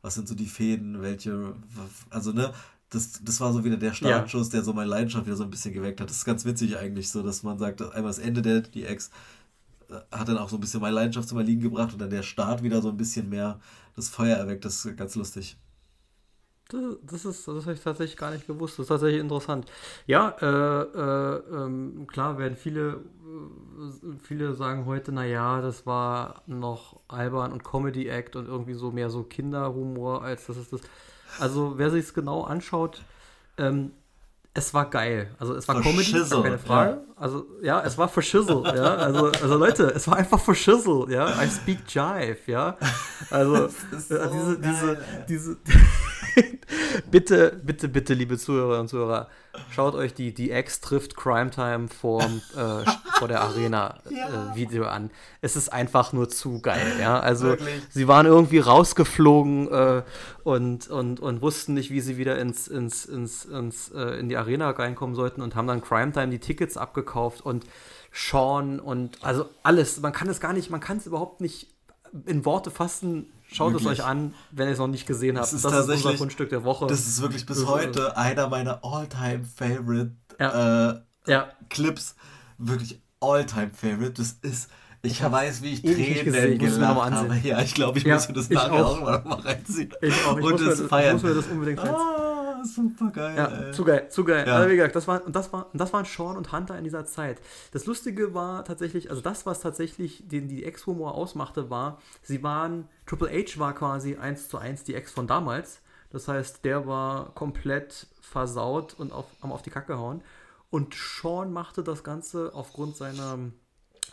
was sind so die Fäden, welche, also ne, das, das war so wieder der Startschuss, ja. der so meine Leidenschaft wieder so ein bisschen geweckt hat. Das ist ganz witzig eigentlich so, dass man sagt, einmal das Ende der die Ex äh, hat dann auch so ein bisschen meine Leidenschaft zum Erliegen gebracht und dann der Start wieder so ein bisschen mehr das Feuer erweckt. Das ist ganz lustig. Das, ist, das habe ich tatsächlich gar nicht gewusst. Das ist tatsächlich interessant. Ja, äh, äh, ähm, klar werden viele, äh, viele sagen heute, naja, das war noch albern und Comedy-Act und irgendwie so mehr so Kinderhumor, als das ist das. Also wer sich es genau anschaut, ähm, es war geil. Also es war Comedy, keine Frage. Ja. Also ja, es war Shizzle, ja. Also, also Leute, es war einfach Shizzle, ja. I speak Jive, ja. Also so äh, diese, geil, diese, diese bitte, bitte, bitte, liebe Zuhörer und Zuhörer, schaut euch die, die X trifft Crime Time vor, äh, vor der Arena ja. äh, Video an. Es ist einfach nur zu geil, ja. Also Wirklich? sie waren irgendwie rausgeflogen äh, und, und, und wussten nicht, wie sie wieder ins, ins, ins, ins äh, in die Arena reinkommen sollten und haben dann Crime Time die Tickets abgekauft und Sean und also alles. Man kann es gar nicht, man kann es überhaupt nicht in Worte fassen, Schaut wirklich. es euch an, wenn ihr es noch nicht gesehen habt. Das ist, das ist unser Fundstück der Woche. Das ist wirklich bis heute einer meiner all-time favorite ja. Äh, ja. Clips. Wirklich all-time favorite. Das ist. Ich, weiß, wie ich Tränen gelacht habe. Ja, ich glaube, ich ja, muss mir das nachher auch mal reinziehen. Ich auch. Ich Und das feiern. Ich muss mir das unbedingt reinziehen. Ah super geil. Ja, ey. zu geil, zu geil. Ja. Also wie gesagt, das war, und das war, und das waren Sean und Hunter in dieser Zeit. Das Lustige war tatsächlich, also das, was tatsächlich den, die Ex-Humor ausmachte, war, sie waren, Triple H war quasi eins zu eins die Ex von damals. Das heißt, der war komplett versaut und auf, auf die Kacke hauen. Und Sean machte das Ganze aufgrund seiner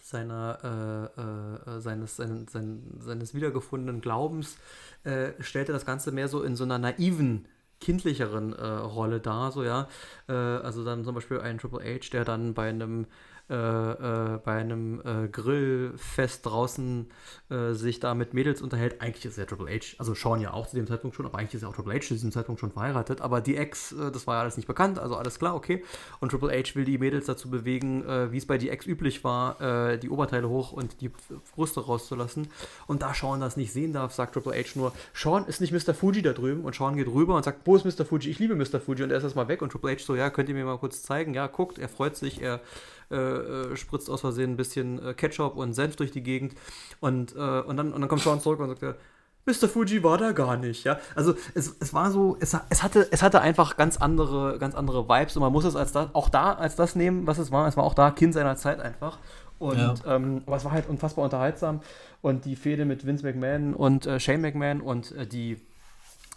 seiner, äh, äh, seines, sein, sein, seines wiedergefundenen Glaubens, äh, stellte das Ganze mehr so in so einer naiven kindlicheren äh, Rolle da, so ja. Äh, also dann zum Beispiel ein Triple H, der dann bei einem äh, äh, bei einem äh, Grillfest draußen äh, sich da mit Mädels unterhält. Eigentlich ist er Triple H, also Sean ja auch zu dem Zeitpunkt schon, aber eigentlich ist er auch Triple H zu diesem Zeitpunkt schon verheiratet. Aber die Ex, äh, das war ja alles nicht bekannt, also alles klar, okay. Und Triple H will die Mädels dazu bewegen, äh, wie es bei die Ex üblich war, die Oberteile hoch und die Brüste rauszulassen. Und da Sean das nicht sehen darf, sagt Triple H nur, Sean ist nicht Mr. Fuji da drüben. Und Sean geht rüber und sagt, wo ist Mr. Fuji? Ich liebe Mr. Fuji. Und er ist erstmal weg. Und Triple H so, ja, könnt ihr mir mal kurz zeigen? Ja, guckt, er freut sich, er äh, äh, spritzt aus Versehen ein bisschen äh, Ketchup und Senf durch die Gegend und, äh, und, dann, und dann kommt Sean zurück und sagt, Mr. Fuji war da gar nicht, ja. Also es, es war so, es, es, hatte, es hatte einfach ganz andere, ganz andere Vibes und man muss es als das, auch da als das nehmen, was es war. Es war auch da Kind seiner Zeit einfach. Und ja. ähm, aber es war halt unfassbar unterhaltsam. Und die Fehde mit Vince McMahon und äh, Shane McMahon und äh, die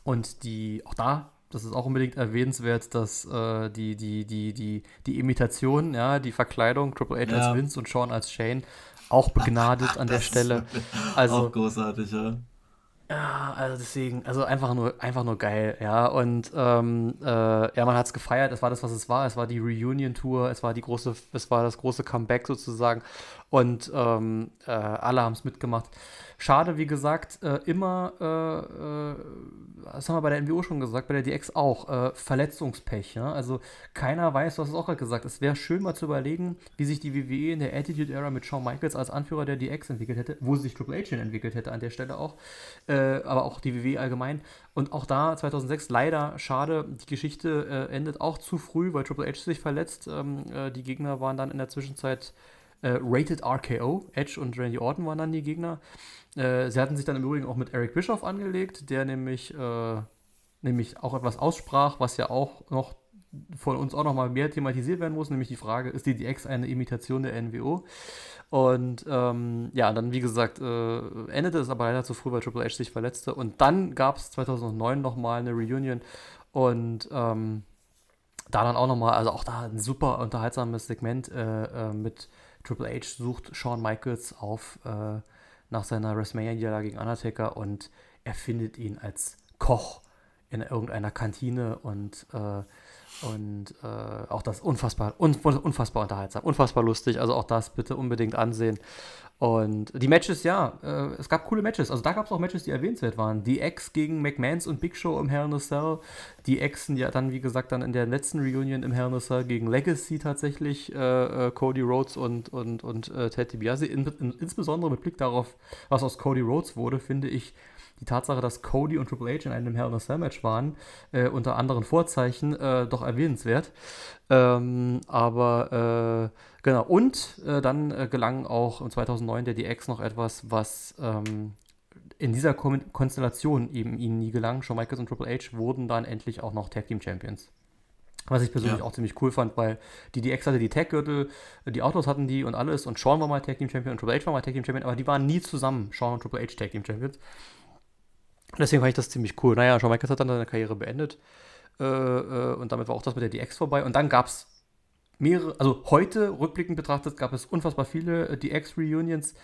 und die, auch da das ist auch unbedingt erwähnenswert, dass äh, die, die, die, die, die Imitation, ja, die Verkleidung, Triple H ja. als Vince und Sean als Shane, auch begnadet an der Stelle. Also, auch großartig, ja. Ja, also deswegen, also einfach nur, einfach nur geil, ja. Und ähm, äh, ja, man hat es gefeiert, es war das, was es war. Es war die Reunion-Tour, es war die große, es war das große Comeback sozusagen. Und ähm, äh, alle haben es mitgemacht. Schade, wie gesagt, äh, immer, äh, äh, das haben wir bei der NWO schon gesagt, bei der DX auch, äh, Verletzungspech. Ja? Also keiner weiß, du hast es auch gerade gesagt, es wäre schön mal zu überlegen, wie sich die WWE in der Attitude Era mit Shawn Michaels als Anführer der DX entwickelt hätte, wo sich Triple H entwickelt hätte an der Stelle auch, äh, aber auch die WWE allgemein. Und auch da 2006 leider schade, die Geschichte äh, endet auch zu früh, weil Triple H sich verletzt. Ähm, die Gegner waren dann in der Zwischenzeit Rated RKO, Edge und Randy Orton waren dann die Gegner. Äh, sie hatten sich dann im Übrigen auch mit Eric Bischoff angelegt, der nämlich, äh, nämlich auch etwas aussprach, was ja auch noch von uns auch noch mal mehr thematisiert werden muss, nämlich die Frage, ist die DX eine Imitation der NWO? Und ähm, ja, dann wie gesagt, äh, endete es aber leider zu früh, weil Triple H sich verletzte. Und dann gab es 2009 noch mal eine Reunion und ähm, da dann auch noch mal, also auch da ein super unterhaltsames Segment äh, äh, mit Triple H sucht Shawn Michaels auf äh, nach seiner WrestleMania-Niederlage gegen Undertaker und er findet ihn als Koch in irgendeiner Kantine und, äh, und äh, auch das unfassbar, un, unfassbar unterhaltsam, unfassbar lustig. Also auch das bitte unbedingt ansehen. Und die Matches, ja, äh, es gab coole Matches. Also da gab es auch Matches, die erwähnenswert waren. Die Ex gegen McMahons und Big Show im Hell in a Cell. Die Exen ja dann, wie gesagt, dann in der letzten Reunion im Hell in a Cell gegen Legacy tatsächlich. Äh, äh, Cody Rhodes und, und, und äh, Ted DiBiase. In, in, insbesondere mit Blick darauf, was aus Cody Rhodes wurde, finde ich die Tatsache, dass Cody und Triple H in einem Hell in a Cell Match waren, äh, unter anderen Vorzeichen, äh, doch erwähnenswert. Ähm, aber äh, Genau, und äh, dann äh, gelang auch 2009 der DX noch etwas, was ähm, in dieser Kon Konstellation eben ihnen nie gelang. Shawn Michaels und Triple H wurden dann endlich auch noch Tag Team Champions. Was ich persönlich ja. auch ziemlich cool fand, weil die DX hatte die Tag-Gürtel, die Autos hatten die und alles und Shawn war mal Tag Team Champion und Triple H war mal Tag Team Champion, aber die waren nie zusammen, Shawn und Triple H Tag Team Champions. Deswegen fand ich das ziemlich cool. Naja, Shawn Michaels hat dann seine Karriere beendet äh, äh, und damit war auch das mit der DX vorbei und dann gab es mehrere, also heute rückblickend betrachtet, gab es unfassbar viele äh, DX-Reunions.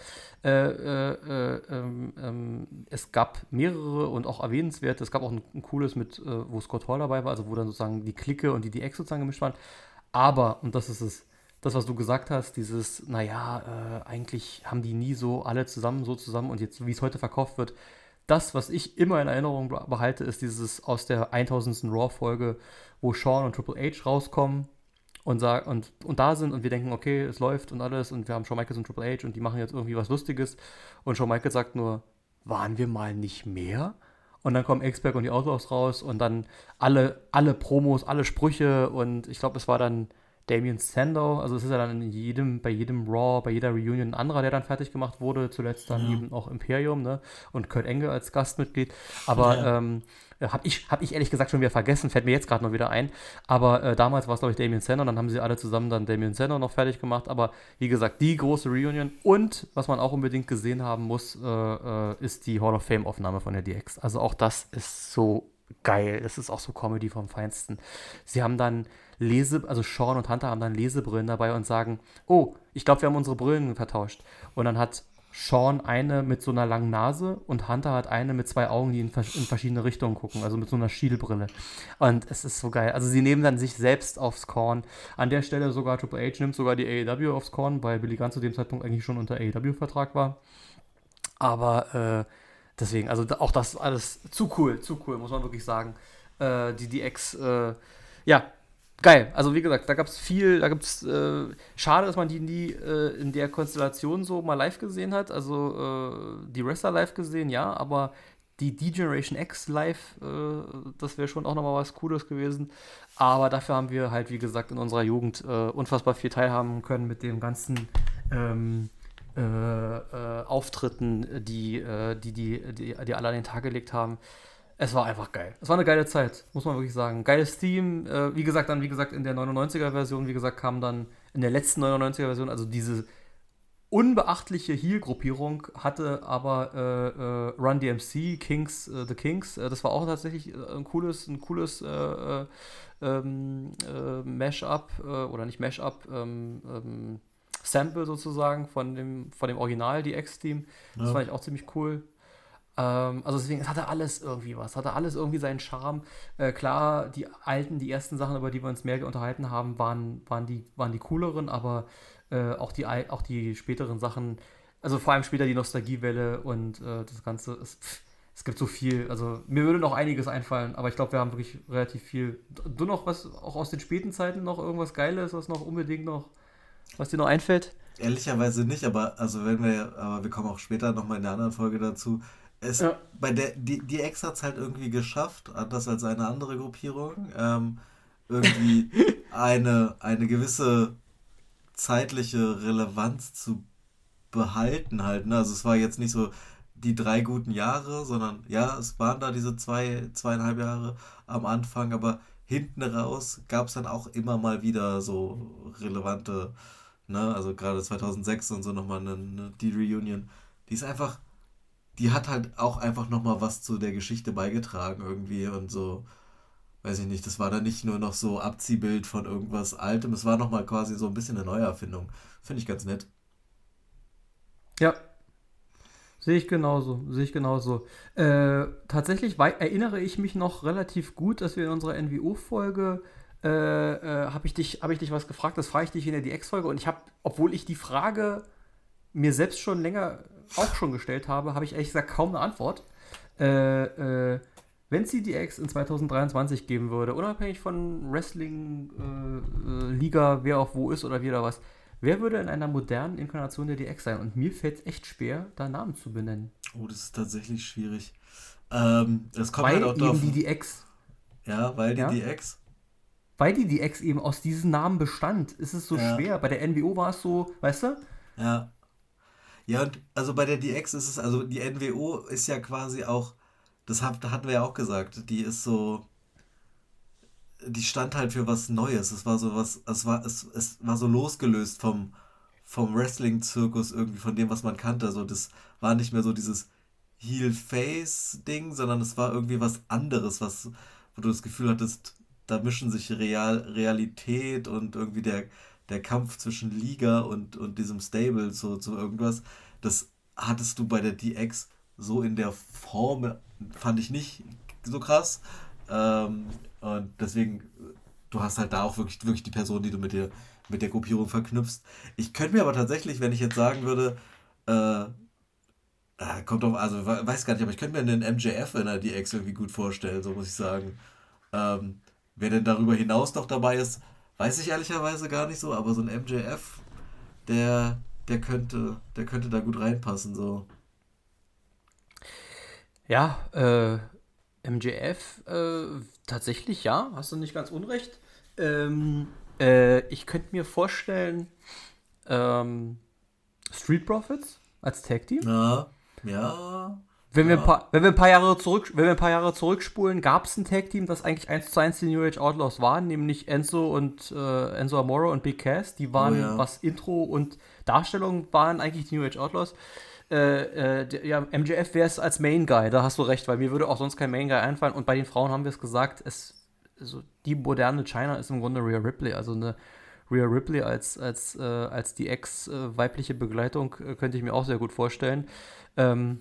Äh, äh, äh, ähm, ähm, es gab mehrere und auch erwähnenswerte. Es gab auch ein, ein cooles mit, wo Scott Hall dabei war, also wo dann sozusagen die Clique und die DX sozusagen gemischt waren. Aber, und das ist es, das, was du gesagt hast, dieses, naja, äh, eigentlich haben die nie so alle zusammen, so zusammen und jetzt, wie es heute verkauft wird, das, was ich immer in Erinnerung behalte, ist dieses aus der 1000. Raw-Folge, wo Sean und Triple H rauskommen und, sag, und, und da sind und wir denken, okay, es läuft und alles und wir haben Shawn Michaels und Triple H und die machen jetzt irgendwie was Lustiges und Shawn Michaels sagt nur, waren wir mal nicht mehr? Und dann kommen X-Pac und die Outlaws raus und dann alle, alle Promos, alle Sprüche und ich glaube, es war dann Damien Sandow, also es ist ja dann in jedem, bei jedem Raw, bei jeder Reunion ein anderer, der dann fertig gemacht wurde, zuletzt dann ja. eben auch Imperium, ne? Und Kurt Engel als Gastmitglied. Aber ja. ähm, äh, habe ich, hab ich ehrlich gesagt schon wieder vergessen, fällt mir jetzt gerade noch wieder ein. Aber äh, damals war es, glaube ich, Damien Senna, dann haben sie alle zusammen dann Damien Senna noch fertig gemacht. Aber wie gesagt, die große Reunion und was man auch unbedingt gesehen haben muss, äh, äh, ist die Hall of Fame-Aufnahme von der DX. Also auch das ist so geil. Das ist auch so Comedy vom Feinsten. Sie haben dann Lese, also Sean und Hunter haben dann Lesebrillen dabei und sagen, oh, ich glaube, wir haben unsere Brillen vertauscht. Und dann hat Sean eine mit so einer langen Nase und Hunter hat eine mit zwei Augen, die in, in, verschiedene Richtungen gucken, also mit so einer Schielbrille. Und es ist so geil. Also sie nehmen dann sich selbst aufs Korn. An der Stelle sogar Triple H nimmt sogar die AEW aufs Korn, weil Billy Gunn zu dem Zeitpunkt eigentlich schon unter AEW-Vertrag war. Aber äh, deswegen, also auch das alles zu cool, zu cool, muss man wirklich sagen. Äh, die DX, äh, ja, geil. Also wie gesagt, da gab es viel, da gibt es, äh, schade, dass man die nie äh, in der Konstellation so mal live gesehen hat. Also äh, die Wrestler live gesehen, ja, aber die D-Generation X live, äh, das wäre schon auch nochmal was Cooles gewesen. Aber dafür haben wir halt, wie gesagt, in unserer Jugend äh, unfassbar viel teilhaben können mit dem ganzen ähm, äh, Auftritten, die, die, die, die, die alle an den Tag gelegt haben es war einfach geil. Es war eine geile Zeit, muss man wirklich sagen. Geiles Team. Äh, wie gesagt, dann, wie gesagt, in der 99er-Version, wie gesagt, kam dann in der letzten 99er-Version, also diese unbeachtliche Heal-Gruppierung hatte aber äh, äh, Run DMC, Kings, äh, The Kings. Äh, das war auch tatsächlich äh, ein cooles, ein cooles ähm, Mash-up oder nicht Mash-up, ähm, ähm, Sample sozusagen von dem, von dem Original DX-Team. Das ja. fand ich auch ziemlich cool. Ähm, also deswegen, es hatte alles irgendwie was, hatte alles irgendwie seinen Charme. Äh, klar, die alten, die ersten Sachen, über die wir uns mehr unterhalten haben, waren, waren, die, waren die cooleren, aber äh, auch, die, auch die späteren Sachen, also vor allem später die Nostalgiewelle und äh, das Ganze, es, es gibt so viel, also mir würde noch einiges einfallen, aber ich glaube, wir haben wirklich relativ viel. Du noch was, auch aus den späten Zeiten noch irgendwas Geiles, was noch unbedingt noch, was dir noch einfällt? Ehrlicherweise nicht, aber also wenn wir, aber wir kommen auch später nochmal in der anderen Folge dazu, es, ja. bei der, die, die Ex hat es halt irgendwie geschafft, anders als eine andere Gruppierung, ähm, irgendwie eine, eine gewisse zeitliche Relevanz zu behalten halt. Ne? Also es war jetzt nicht so die drei guten Jahre, sondern ja, es waren da diese zwei, zweieinhalb Jahre am Anfang, aber hinten raus gab es dann auch immer mal wieder so relevante, ne, also gerade 2006 und so nochmal eine, eine die Reunion, die ist einfach die hat halt auch einfach nochmal was zu der Geschichte beigetragen irgendwie und so, weiß ich nicht, das war dann nicht nur noch so Abziehbild von irgendwas Altem, es war nochmal quasi so ein bisschen eine Neuerfindung. Finde ich ganz nett. Ja. Sehe ich genauso, sehe ich genauso. Äh, tatsächlich erinnere ich mich noch relativ gut, dass wir in unserer NWO-Folge äh, äh, habe ich, dich, hab ich dich was gefragt, das frage ich dich in der DX-Folge und ich habe, obwohl ich die Frage mir selbst schon länger auch schon gestellt habe, habe ich ehrlich gesagt kaum eine Antwort. Äh, äh, wenn es CDX in 2023 geben würde, unabhängig von Wrestling, äh, äh, Liga, wer auch wo ist oder wie oder was, wer würde in einer modernen Inkarnation der DX sein? Und mir fällt es echt schwer, da Namen zu benennen. Oh, das ist tatsächlich schwierig. Ähm, das kommt weil halt auch eben drauf. die DX. Ja, weil die ja? DX. Weil die DX eben aus diesen Namen bestand, ist es so ja. schwer. Bei der NWO war es so, weißt du? Ja. Ja, und also bei der DX ist es, also die NWO ist ja quasi auch, das hat, hatten wir ja auch gesagt, die ist so, die stand halt für was Neues. Es war so was, es war, es, es war so losgelöst vom, vom Wrestling-Zirkus irgendwie, von dem, was man kannte. Also das war nicht mehr so dieses Heel-Face-Ding, sondern es war irgendwie was anderes, was, wo du das Gefühl hattest, da mischen sich Real, Realität und irgendwie der, der Kampf zwischen Liga und, und diesem Stable zu, zu irgendwas. Das hattest du bei der DX so in der Form, fand ich nicht so krass. Ähm, und deswegen, du hast halt da auch wirklich, wirklich die Person, die du mit der, mit der Gruppierung verknüpfst. Ich könnte mir aber tatsächlich, wenn ich jetzt sagen würde, äh, äh kommt auf, also weiß gar nicht, aber ich könnte mir einen MJF in der DX irgendwie gut vorstellen, so muss ich sagen. Ähm, wer denn darüber hinaus noch dabei ist, weiß ich ehrlicherweise gar nicht so, aber so ein MJF, der, der könnte, der könnte da gut reinpassen, so. Ja, äh, MJF, äh, tatsächlich ja, hast du nicht ganz unrecht. Ähm, äh, ich könnte mir vorstellen, ähm, Street Profits als Tag Team. Ja, ja. Wenn, ja. wir ein paar, wenn, wir ein paar Jahre zurück, wenn wir ein paar Jahre zurückspulen, gab es ein Tag-Team, das eigentlich eins zu eins die New Age Outlaws waren, nämlich Enzo und äh, Enzo Amore und Big Cass. Die waren, oh, ja. was Intro und Darstellung waren, eigentlich die New Age Outlaws. Äh, äh, ja, MJF wäre es als Main Guy, da hast du recht, weil mir würde auch sonst kein Main Guy einfallen. Und bei den Frauen haben wir es gesagt, es, also die moderne China ist im Grunde Rhea Ripley, also eine Rhea Ripley als, als, äh, als die ex-weibliche Begleitung äh, könnte ich mir auch sehr gut vorstellen. Ähm,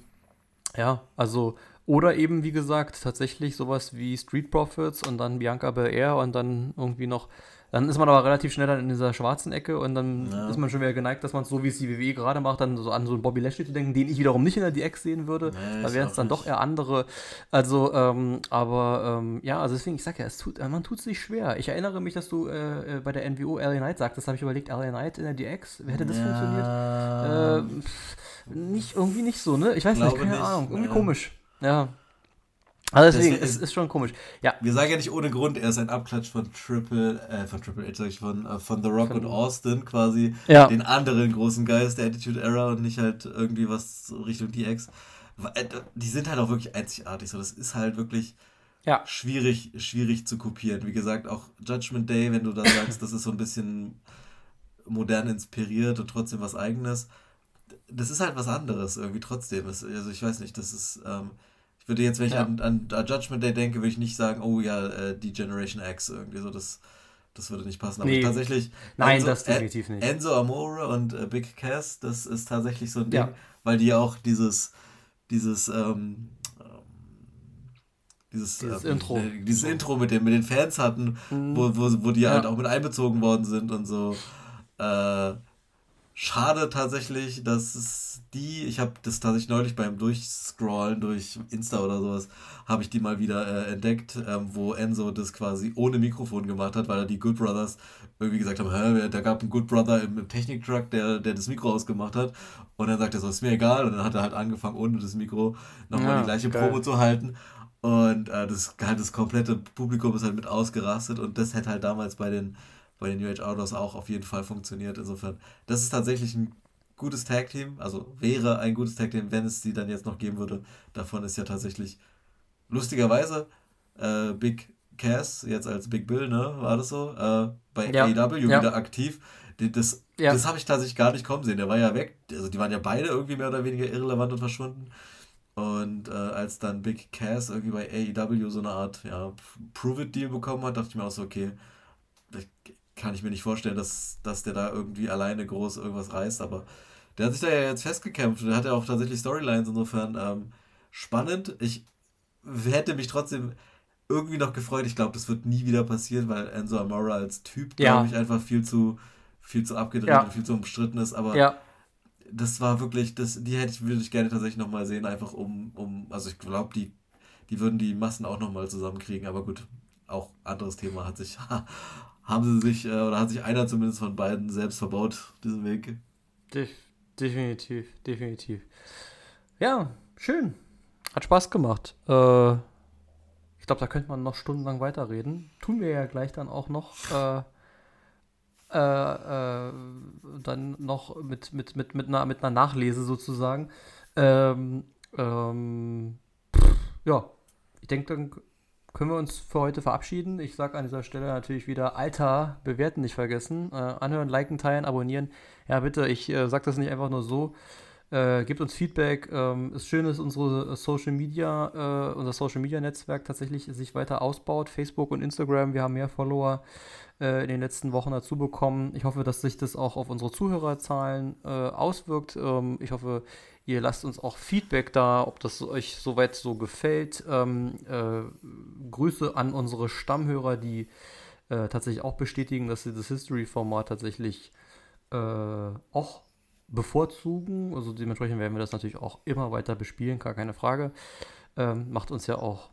ja, also, oder eben, wie gesagt, tatsächlich sowas wie Street Profits und dann Bianca Belair und dann irgendwie noch dann ist man aber relativ schnell dann in dieser schwarzen Ecke und dann ja. ist man schon wieder geneigt, dass man es so wie es die WWE gerade macht, dann so an so einen Bobby Lashley zu denken, den ich wiederum nicht in der DX sehen würde. Nee, da wären es dann nicht. doch eher andere. Also, ähm, aber ähm, ja, also deswegen, ich sag ja, es tut, man tut sich schwer. Ich erinnere mich, dass du äh, äh bei der NWO LA Knight sagtest, habe ich überlegt, LA Knight in der DX, wie hätte das ja. funktioniert? Äh, nicht, irgendwie nicht so, ne? Ich weiß nicht, keine nicht. Ahnung. Irgendwie ja. komisch. Ja. Also deswegen, es ist, ist schon komisch. Ja. Wir sagen ja nicht ohne Grund, er ist ein Abklatsch von Triple, äh, von Triple H, sag ich, von, äh, von The Rock von, und Austin quasi, ja. den anderen großen Geist der Attitude Era und nicht halt irgendwie was Richtung DX. Äh, die sind halt auch wirklich einzigartig, so das ist halt wirklich ja. schwierig, schwierig zu kopieren. Wie gesagt, auch Judgment Day, wenn du da sagst, das ist so ein bisschen modern inspiriert und trotzdem was eigenes. Das ist halt was anderes irgendwie trotzdem. also ich weiß nicht, das ist... Ähm, würde jetzt, wenn ich ja. an, an, an, Judgment Day denke, würde ich nicht sagen, oh ja, äh, die Generation X irgendwie so, das, das würde nicht passen. Aber nee. tatsächlich. Nein, Enzo, das definitiv nicht. Enzo Amore und äh, Big Cass, das ist tatsächlich so ein Ding, ja. weil die auch dieses, dieses, ähm, dieses, dieses äh, Intro. Äh, dieses Intro mit den, mit den Fans hatten, mhm. wo, wo, wo die ja. halt auch mit einbezogen worden sind und so. Äh, schade tatsächlich, dass es die, ich habe das tatsächlich neulich beim Durchscrollen durch Insta oder sowas, habe ich die mal wieder äh, entdeckt, ähm, wo Enzo das quasi ohne Mikrofon gemacht hat, weil er die Good Brothers irgendwie gesagt haben, Hä, da gab einen Good Brother im, im Techniktruck, der, der das Mikro ausgemacht hat. Und dann sagt er so, ist mir egal. Und dann hat er halt angefangen, ohne das Mikro nochmal ja, die gleiche geil. Probe zu halten. Und äh, das, halt das komplette Publikum ist halt mit ausgerastet. Und das hätte halt damals bei den, bei den New Age Outdoors auch auf jeden Fall funktioniert. Insofern, das ist tatsächlich ein gutes Tag-Team, also wäre ein gutes Tag-Team, wenn es sie dann jetzt noch geben würde. Davon ist ja tatsächlich lustigerweise äh, Big Cass, jetzt als Big Bill, ne, war das so, äh, bei ja. AEW ja. wieder aktiv. Das, ja. das habe ich tatsächlich gar nicht kommen sehen. Der war ja weg. Also die waren ja beide irgendwie mehr oder weniger irrelevant und verschwunden. Und äh, als dann Big Cass irgendwie bei AEW so eine Art ja, Prove-It-Deal bekommen hat, dachte ich mir auch so, okay, kann ich mir nicht vorstellen, dass, dass der da irgendwie alleine groß irgendwas reißt, aber der hat sich da ja jetzt festgekämpft und der hat ja auch tatsächlich Storylines, insofern ähm, spannend. Ich hätte mich trotzdem irgendwie noch gefreut. Ich glaube, das wird nie wieder passieren, weil Enzo Amora als Typ, ja. glaube ich, einfach viel zu, viel zu abgedreht ja. und viel zu umstritten ist, aber ja. das war wirklich, das, die hätte ich, würde ich gerne tatsächlich nochmal sehen, einfach um, um, also ich glaube, die, die würden die Massen auch nochmal zusammenkriegen, aber gut, auch anderes Thema hat sich haben sie sich, äh, oder hat sich einer zumindest von beiden selbst verbaut, diesen Weg. De definitiv, definitiv. Ja, schön. Hat Spaß gemacht. Äh, ich glaube, da könnte man noch stundenlang weiterreden. Tun wir ja gleich dann auch noch. Äh, äh, äh, dann noch mit, mit, mit, mit, einer, mit einer Nachlese sozusagen. Ähm, ähm, ja, ich denke, dann können wir uns für heute verabschieden. Ich sage an dieser Stelle natürlich wieder, Alter, bewerten nicht vergessen. Äh, anhören, liken, teilen, abonnieren. Ja, bitte, ich äh, sage das nicht einfach nur so. Äh, gebt uns Feedback. Ähm, ist schön, dass unsere Social Media, äh, unser Social Media Netzwerk tatsächlich sich weiter ausbaut. Facebook und Instagram, wir haben mehr Follower äh, in den letzten Wochen dazu bekommen. Ich hoffe, dass sich das auch auf unsere Zuhörerzahlen äh, auswirkt. Ähm, ich hoffe, Ihr lasst uns auch Feedback da, ob das euch soweit so gefällt. Ähm, äh, Grüße an unsere Stammhörer, die äh, tatsächlich auch bestätigen, dass sie das History-Format tatsächlich äh, auch bevorzugen. Also dementsprechend werden wir das natürlich auch immer weiter bespielen, gar keine Frage. Ähm, macht uns ja auch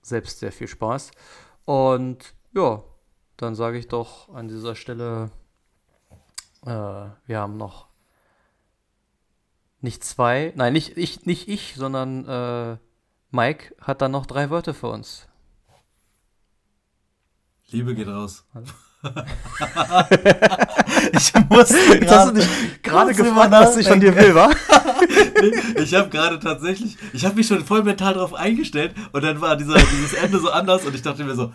selbst sehr viel Spaß. Und ja, dann sage ich doch an dieser Stelle, äh, wir haben noch nicht zwei, nein, nicht ich, nicht ich, sondern äh, Mike hat dann noch drei Wörter für uns. Liebe geht raus. ich muss Jetzt hast du dich gerade gefragt, was ich von dir will, wa? ich habe gerade tatsächlich, ich habe mich schon voll mental darauf eingestellt und dann war dieser, dieses Ende so anders und ich dachte mir so,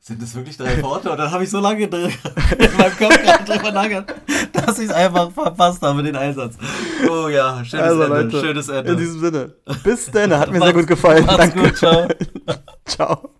sind das wirklich drei Worte? Und dann habe ich so lange in meinem Kopf gerade drüber nachgedacht, dass ich es einfach verpasst habe, den Einsatz. Oh ja, schönes also, Ende. Leute, schönes Ende. In diesem Sinne. Bis dann, hat mir sehr gut gefallen. Macht's Danke. gut, ciao. ciao.